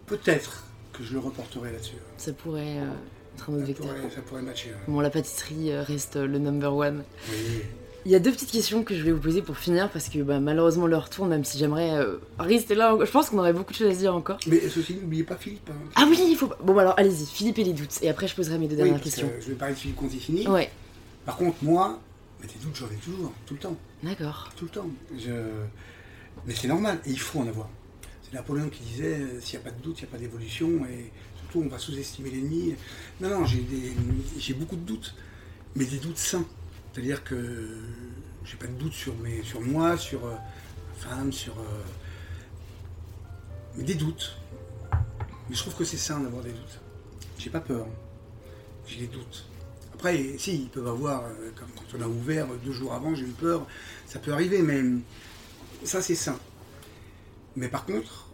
Peut-être que je le reporterai là-dessus. Ça pourrait euh, être un autre Ça vecteur. pourrait, ça pourrait matcher. Bon, la pâtisserie euh, reste euh, le number one. Oui. Il y a deux petites questions que je voulais vous poser pour finir parce que bah, malheureusement l'heure tourne, même si j'aimerais euh, rester là. Je pense qu'on aurait beaucoup de choses à dire encore. Mais ceci, n'oubliez pas Philippe. hein. Ah oui, il faut. Bon, bah alors allez-y, Philippe et les doutes. Et après, je poserai mes deux Oui, dernières parce questions. que je vais parler de Philippe Conticini. Ouais, Par contre, moi, des doutes, j'en ai toujours, tout le temps. d'accord. Tout le temps. Je... Mais c'est normal, et il faut en avoir. C'est Napoléon qui disait euh, s'il n'y a pas de doute, il n'y a pas d'évolution, et surtout on va sous-estimer l'ennemi. Non, non, j'ai des... j'ai beaucoup de doutes, mais des doutes sains. C'est-à-dire que j'ai pas de doute sur, mes... sur moi, sur euh, ma femme, sur. euh, des doutes. Mais je trouve que c'est sain d'avoir des doutes. J'ai pas peur. J'ai des doutes. Après, si, ils peuvent avoir, euh, quand on a ouvert euh, deux jours avant, j'ai eu peur, ça peut arriver, mais ça c'est sain. Mais par contre,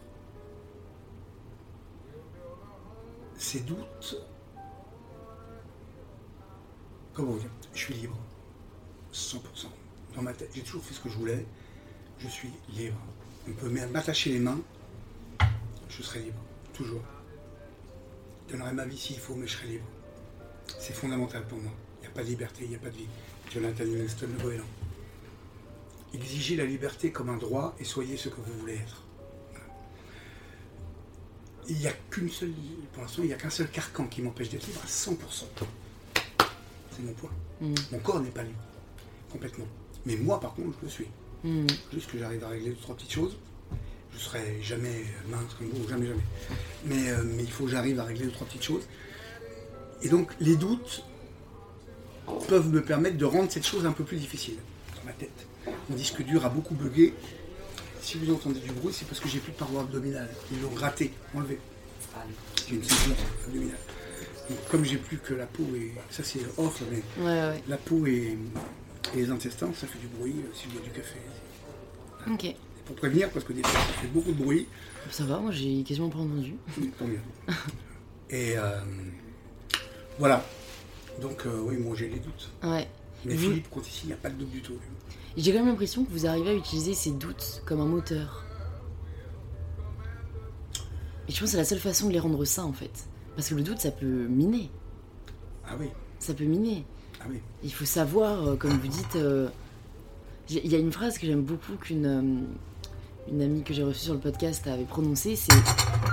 ces doutes, comment dire, je suis libre, 100%. Dans ma tête, j'ai toujours fait ce que je voulais, je suis libre. On peut même m'attacher les mains, je serai libre, toujours. Je donnerai ma vie s'il faut, mais je serai libre. C'est fondamental pour moi. Il n'y a pas de liberté, il n'y a pas de vie. Jonathan Livingston, le goéland. Exigez la liberté comme un droit et soyez ce que vous voulez être. Voilà. Il n'y a qu'une seule, pour l'instant, il n'y a qu'un seul carcan qui m'empêche d'être libre à 100%. C'est mon point. Mm. Mon corps n'est pas libre, complètement. Mais moi, par contre, je le suis. Mm. Juste que j'arrive à régler deux, trois petites choses. Je serai jamais mince comme vous, jamais, jamais. Mais, euh, mais il faut que j'arrive à régler deux, trois petites choses. Et donc, les doutes peuvent me permettre de rendre cette chose un peu plus difficile dans ma tête. Mon disque dur a beaucoup bugué. Si vous entendez du bruit, c'est parce que j'ai plus de paroi abdominale. Ils l'ont gratté, enlevé. J'ai une ceinture abdominale. Donc, comme j'ai plus que la peau et ça c'est off, mais Ouais, ouais. la peau et, et les intestins, ça fait du bruit euh, s'il y a du café. Ok. Pour prévenir parce que des fois ça fait beaucoup de bruit. Ça va, moi j'ai quasiment pas entendu. Tant mieux. Et euh, voilà. Donc euh, oui, moi j'ai les doutes. Ouais. Mais Vous- Philippe, quand ici, il n'y a pas de doute du tout. J'ai quand même l'impression que vous arrivez à utiliser ces doutes comme un moteur. Et je pense que c'est la seule façon de les rendre sains en fait. Parce que le doute ça peut miner. Ah oui, Ça peut miner. Ah oui. Il faut savoir, euh, comme vous dites. euh, Il y a une phrase que j'aime beaucoup qu'une euh, une amie que j'ai reçue sur le podcast avait prononcée c'est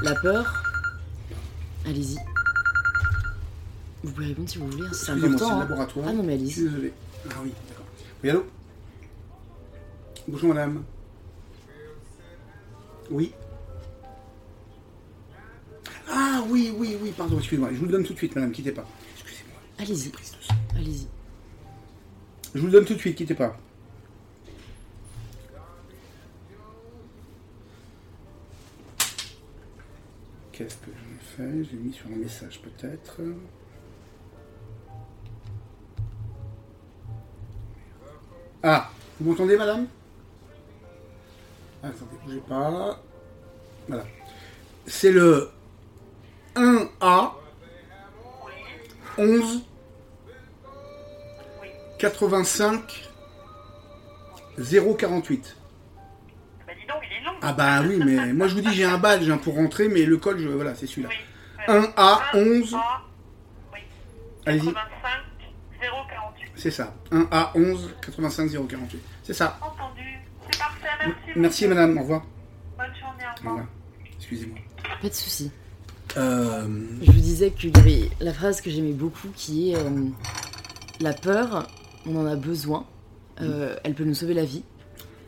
la peur. Allez-y. Vous pouvez répondre si vous voulez, hein, c'est important. hein. laboratoire. Ah non, mais allez-y. désolé. Ah oui, d'accord. Oui, allô? Bonjour madame. Oui Ah oui, oui, oui, pardon, excusez-moi. Je vous le donne tout de suite, madame, quittez pas. Excusez-moi. Allez-y. Allez-y. Je vous le donne tout de suite, quittez pas. Qu'est-ce que j'en ai fait J'ai mis sur un message peut-être. Ah, vous m'entendez madame? Attendez, bougez pas. Voilà. C'est le 1A 11 85 048. Bah dis donc, il est long. Ah bah oui, mais moi je vous dis j'ai un badge hein, pour rentrer, mais le code, je, voilà, c'est celui-là. Oui. 1A 11, A, oui. allez-y, 85 048. c'est ça. 1A 11 85 048. C'est ça. Entendu. C'est parfait, merci. Merci madame, au revoir. Bonne journée, au revoir. Excusez-moi. Pas de soucis. Euh, Je vous disais qu'il y avait la phrase que j'aimais beaucoup qui est euh, La peur, on en a besoin, euh, elle peut nous sauver la vie,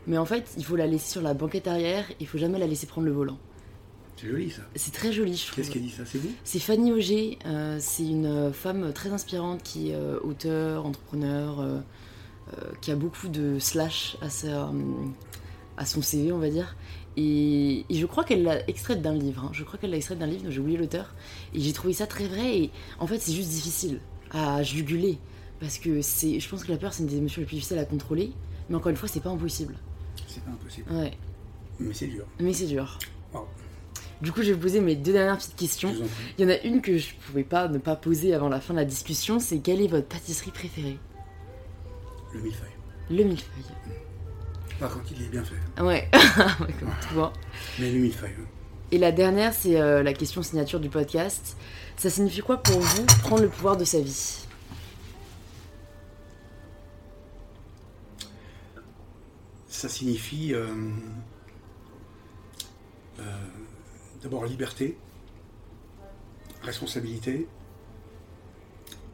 mais en fait, il faut la laisser sur la banquette arrière, il faut jamais la laisser prendre le volant. c'est joli ça. C'est très joli, je trouve. Qu'est-ce qui dit ça C'est vous? C'est Fanny Auger, euh, c'est une euh, femme très inspirante qui est euh, auteur, entrepreneur, euh, qui a beaucoup de slash à, sa, à son CV, on va dire. Et, et je crois qu'elle l'a extraite d'un livre. hein. Je crois qu'elle l'a extraite d'un livre, j'ai oublié l'auteur. Et j'ai trouvé ça très vrai. Et en fait, c'est juste difficile à juguler. Parce que c'est, je pense que la peur, c'est une des émotions les plus difficiles à contrôler. Mais encore une fois, c'est pas impossible. C'est pas impossible. Ouais, Mais c'est dur. mais c'est dur. Wow. Du coup, je vais vous poser mes deux dernières petites questions. Il y en a une que je pouvais pas ne pas poser avant la fin de la discussion, c'est quelle est votre pâtisserie préférée? Le millefeuille. Le millefeuille. Pas quand il est bien fait. Ouais, comme tout. hein. Mais le millefeuille. hein. Et la dernière, c'est euh, la question signature du podcast. Ça signifie quoi pour vous prendre le pouvoir de sa vie? Ça signifie euh, euh, d'abord liberté, responsabilité,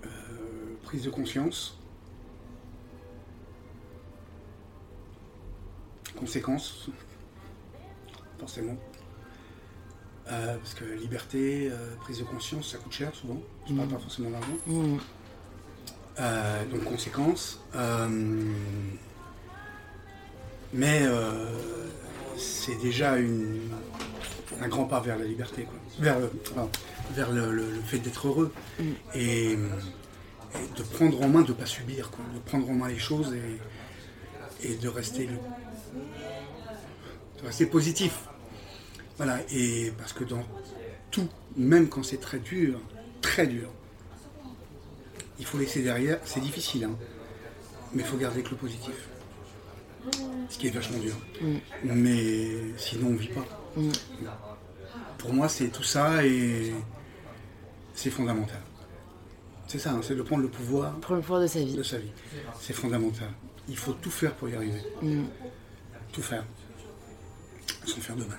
euh, prise de conscience, conséquences, forcément. Parce que liberté, prise de conscience, ça coûte cher souvent. Je parle pas forcément d'argent. Mm. Donc conséquences. Mais euh, c'est déjà une, un grand pas vers la liberté, quoi. vers, le, pardon, vers le, le- le fait d'être heureux et, et de prendre en main, de ne pas subir, quoi. de prendre en main les choses et, et de rester le, de rester positif. Voilà, et parce que dans tout, même quand c'est très dur, très dur, il faut laisser derrière, c'est difficile, hein, mais il faut garder que le positif. Ce qui est vachement dur. Mais sinon, on ne vit pas. Pour moi, c'est tout ça et c'est fondamental. C'est ça, hein, c'est de prendre le pouvoir Prendre le pouvoir de sa vie. de sa vie. C'est fondamental. Il faut tout faire pour y arriver. Tout faire. Sans faire de mal.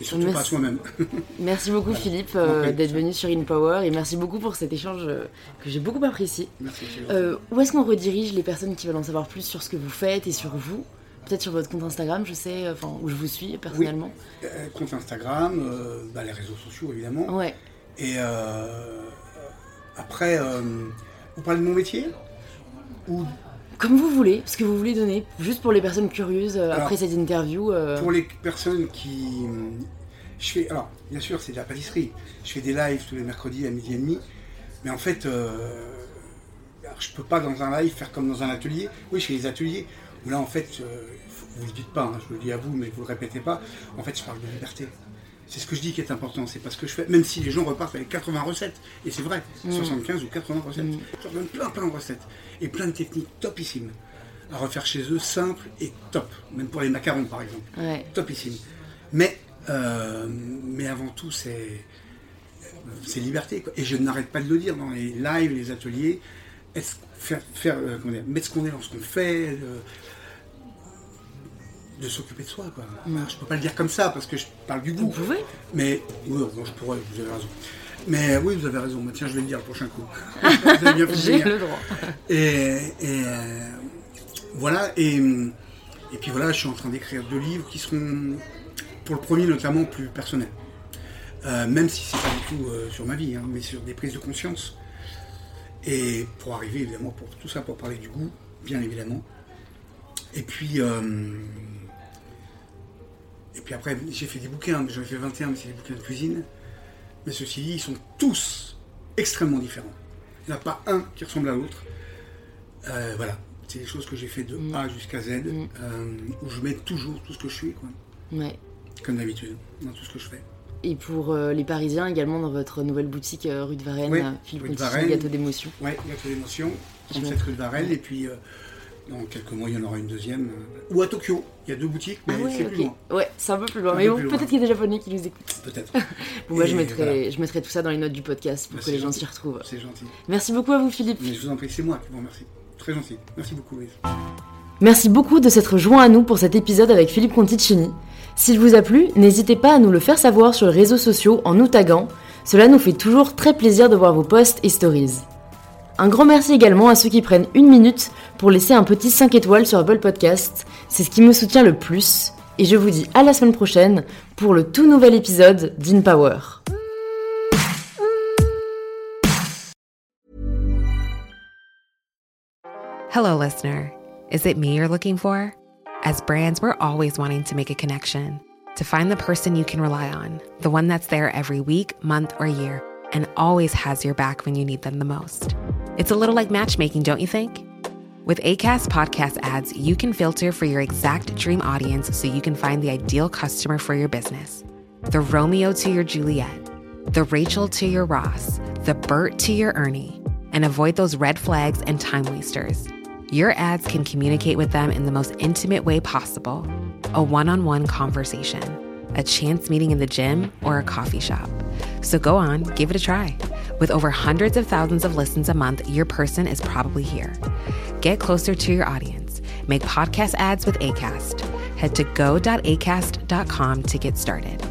Et surtout Merci. pas à soi-même. Merci beaucoup Philippe euh, d'être venu sur InPower et merci beaucoup pour cet échange euh, que j'ai beaucoup apprécié. Merci. Euh, où est-ce qu'on redirige les personnes qui veulent en savoir plus sur ce que vous faites et sur vous? Peut-être sur votre compte Instagram, je sais, enfin où je vous suis personnellement. Compte Instagram, bah, les réseaux sociaux évidemment. Ouais. Et euh, après, vous parlez de mon métier? Ou Comme vous voulez, ce que vous voulez donner, juste pour les personnes curieuses euh, Alors, après cette interview. euh, pour les personnes qui. Je fais. Alors, bien sûr, c'est de la pâtisserie. Je fais des lives tous les mercredis à midi et demi. Mais en fait, euh, alors, je peux pas dans un live faire comme dans un atelier. Oui, je fais des ateliers où là, en fait, euh, faut- vous le dites pas, hein, je le dis à vous, mais vous le répétez pas. En fait, je parle de liberté. C'est ce que je dis qui est important, c'est parce que je fais, même si les gens repartent avec 80 recettes, et c'est vrai, 75 ou 80 recettes, je leur donne plein plein de recettes, et plein de techniques topissimes à refaire chez eux, simples et top, même pour les macarons par exemple Ouais. topissime. Mais, euh, mais avant tout, c'est c'est liberté. quoi. Et je n'arrête pas de le dire dans les lives, les ateliers. Est-ce- faire, faire, euh, comment dire, mettre ce qu'on est dans ce qu'on fait, de, de s'occuper de soi. Quoi. Je peux pas le dire comme ça parce que je parle du Vous goût. pouvez Mais oui, bon, je pourrais, vous avez raison. Mais oui, vous avez raison. Mais tiens, je vais le dire le prochain coup. vous J'ai le droit. Et, et, euh, voilà, et, et puis voilà, je suis en train d'écrire deux livres qui seront, pour le premier notamment, plus personnels. Euh, même si c'est pas du tout euh, sur ma vie, hein, mais sur des prises de conscience. Et pour arriver, évidemment, pour tout ça, pour parler du goût, bien évidemment. Et puis, euh, et puis après, j'ai fait des bouquins, j'en ai fait 21, mais c'est des bouquins de cuisine. Mais ceci dit, ils sont tous extrêmement différents. Il n'y en a pas un qui ressemble à l'autre. Euh, voilà, c'est des choses que j'ai fait de A jusqu'à Z, euh, où je mets toujours tout ce que je suis, quoi. Ouais. comme d'habitude, dans tout ce que je fais. Et pour euh, les Parisiens également dans votre nouvelle boutique rue de Varennes, Oui, Philippe Varennes. gâteau d'émotion. Ouais, gâteau d'émotion, Je 37 rue de Varenne, et puis dans quelques mois, il y en aura une deuxième. euh, ou à Tokyo, il y a deux boutiques, mais Ah ouais, c'est plus ok. loin, Ouais, c'est un peu plus loin. Un Mais bon, plus peut-être qu'il y a des Japonais qui nous écoutent. peut-être. Bon, moi, je Et mettrai, voilà. je mettrai tout ça dans les notes du podcast pour Bah, que les gens s'y retrouvent. C'est gentil. Merci beaucoup à vous, Philippe. Mais je vous en prie, c'est moi qui vous remercie. Très gentil. Merci beaucoup, Louise. Merci beaucoup de s'être joint à nous pour cet épisode avec Philippe Conticini. S'il vous a plu, n'hésitez pas à nous le faire savoir sur les réseaux sociaux en nous taguant. Cela nous fait toujours très plaisir de voir vos posts et stories. Un grand merci également à ceux qui prennent une minute pour laisser un petit 5 étoiles sur Apple Podcast. C'est ce qui me soutient le plus. Et je vous dis à la semaine prochaine pour le tout nouvel épisode d'InPower. Hello, listener. Is it me you're looking for? As brands, we're always wanting to make a connection to find the person you can rely on, the one that's there every week, month, or year, and always has your back when you need them the most. It's a little like matchmaking, don't you think? With ACAST podcast ads, you can filter for your exact dream audience so you can find the ideal customer for your business. The Romeo to your Juliet, the Rachel to your Ross, the Bert to your Ernie, and avoid those red flags and time wasters. Your ads can communicate with them in the most intimate way possible a one on one conversation. a chance meeting in the gym, or a coffee shop. So go on, give it a try. With over hundreds of thousands of listens a month, your person is probably here. Get closer to your audience. Make podcast ads with ACAST. Head to go.acast.com to get started.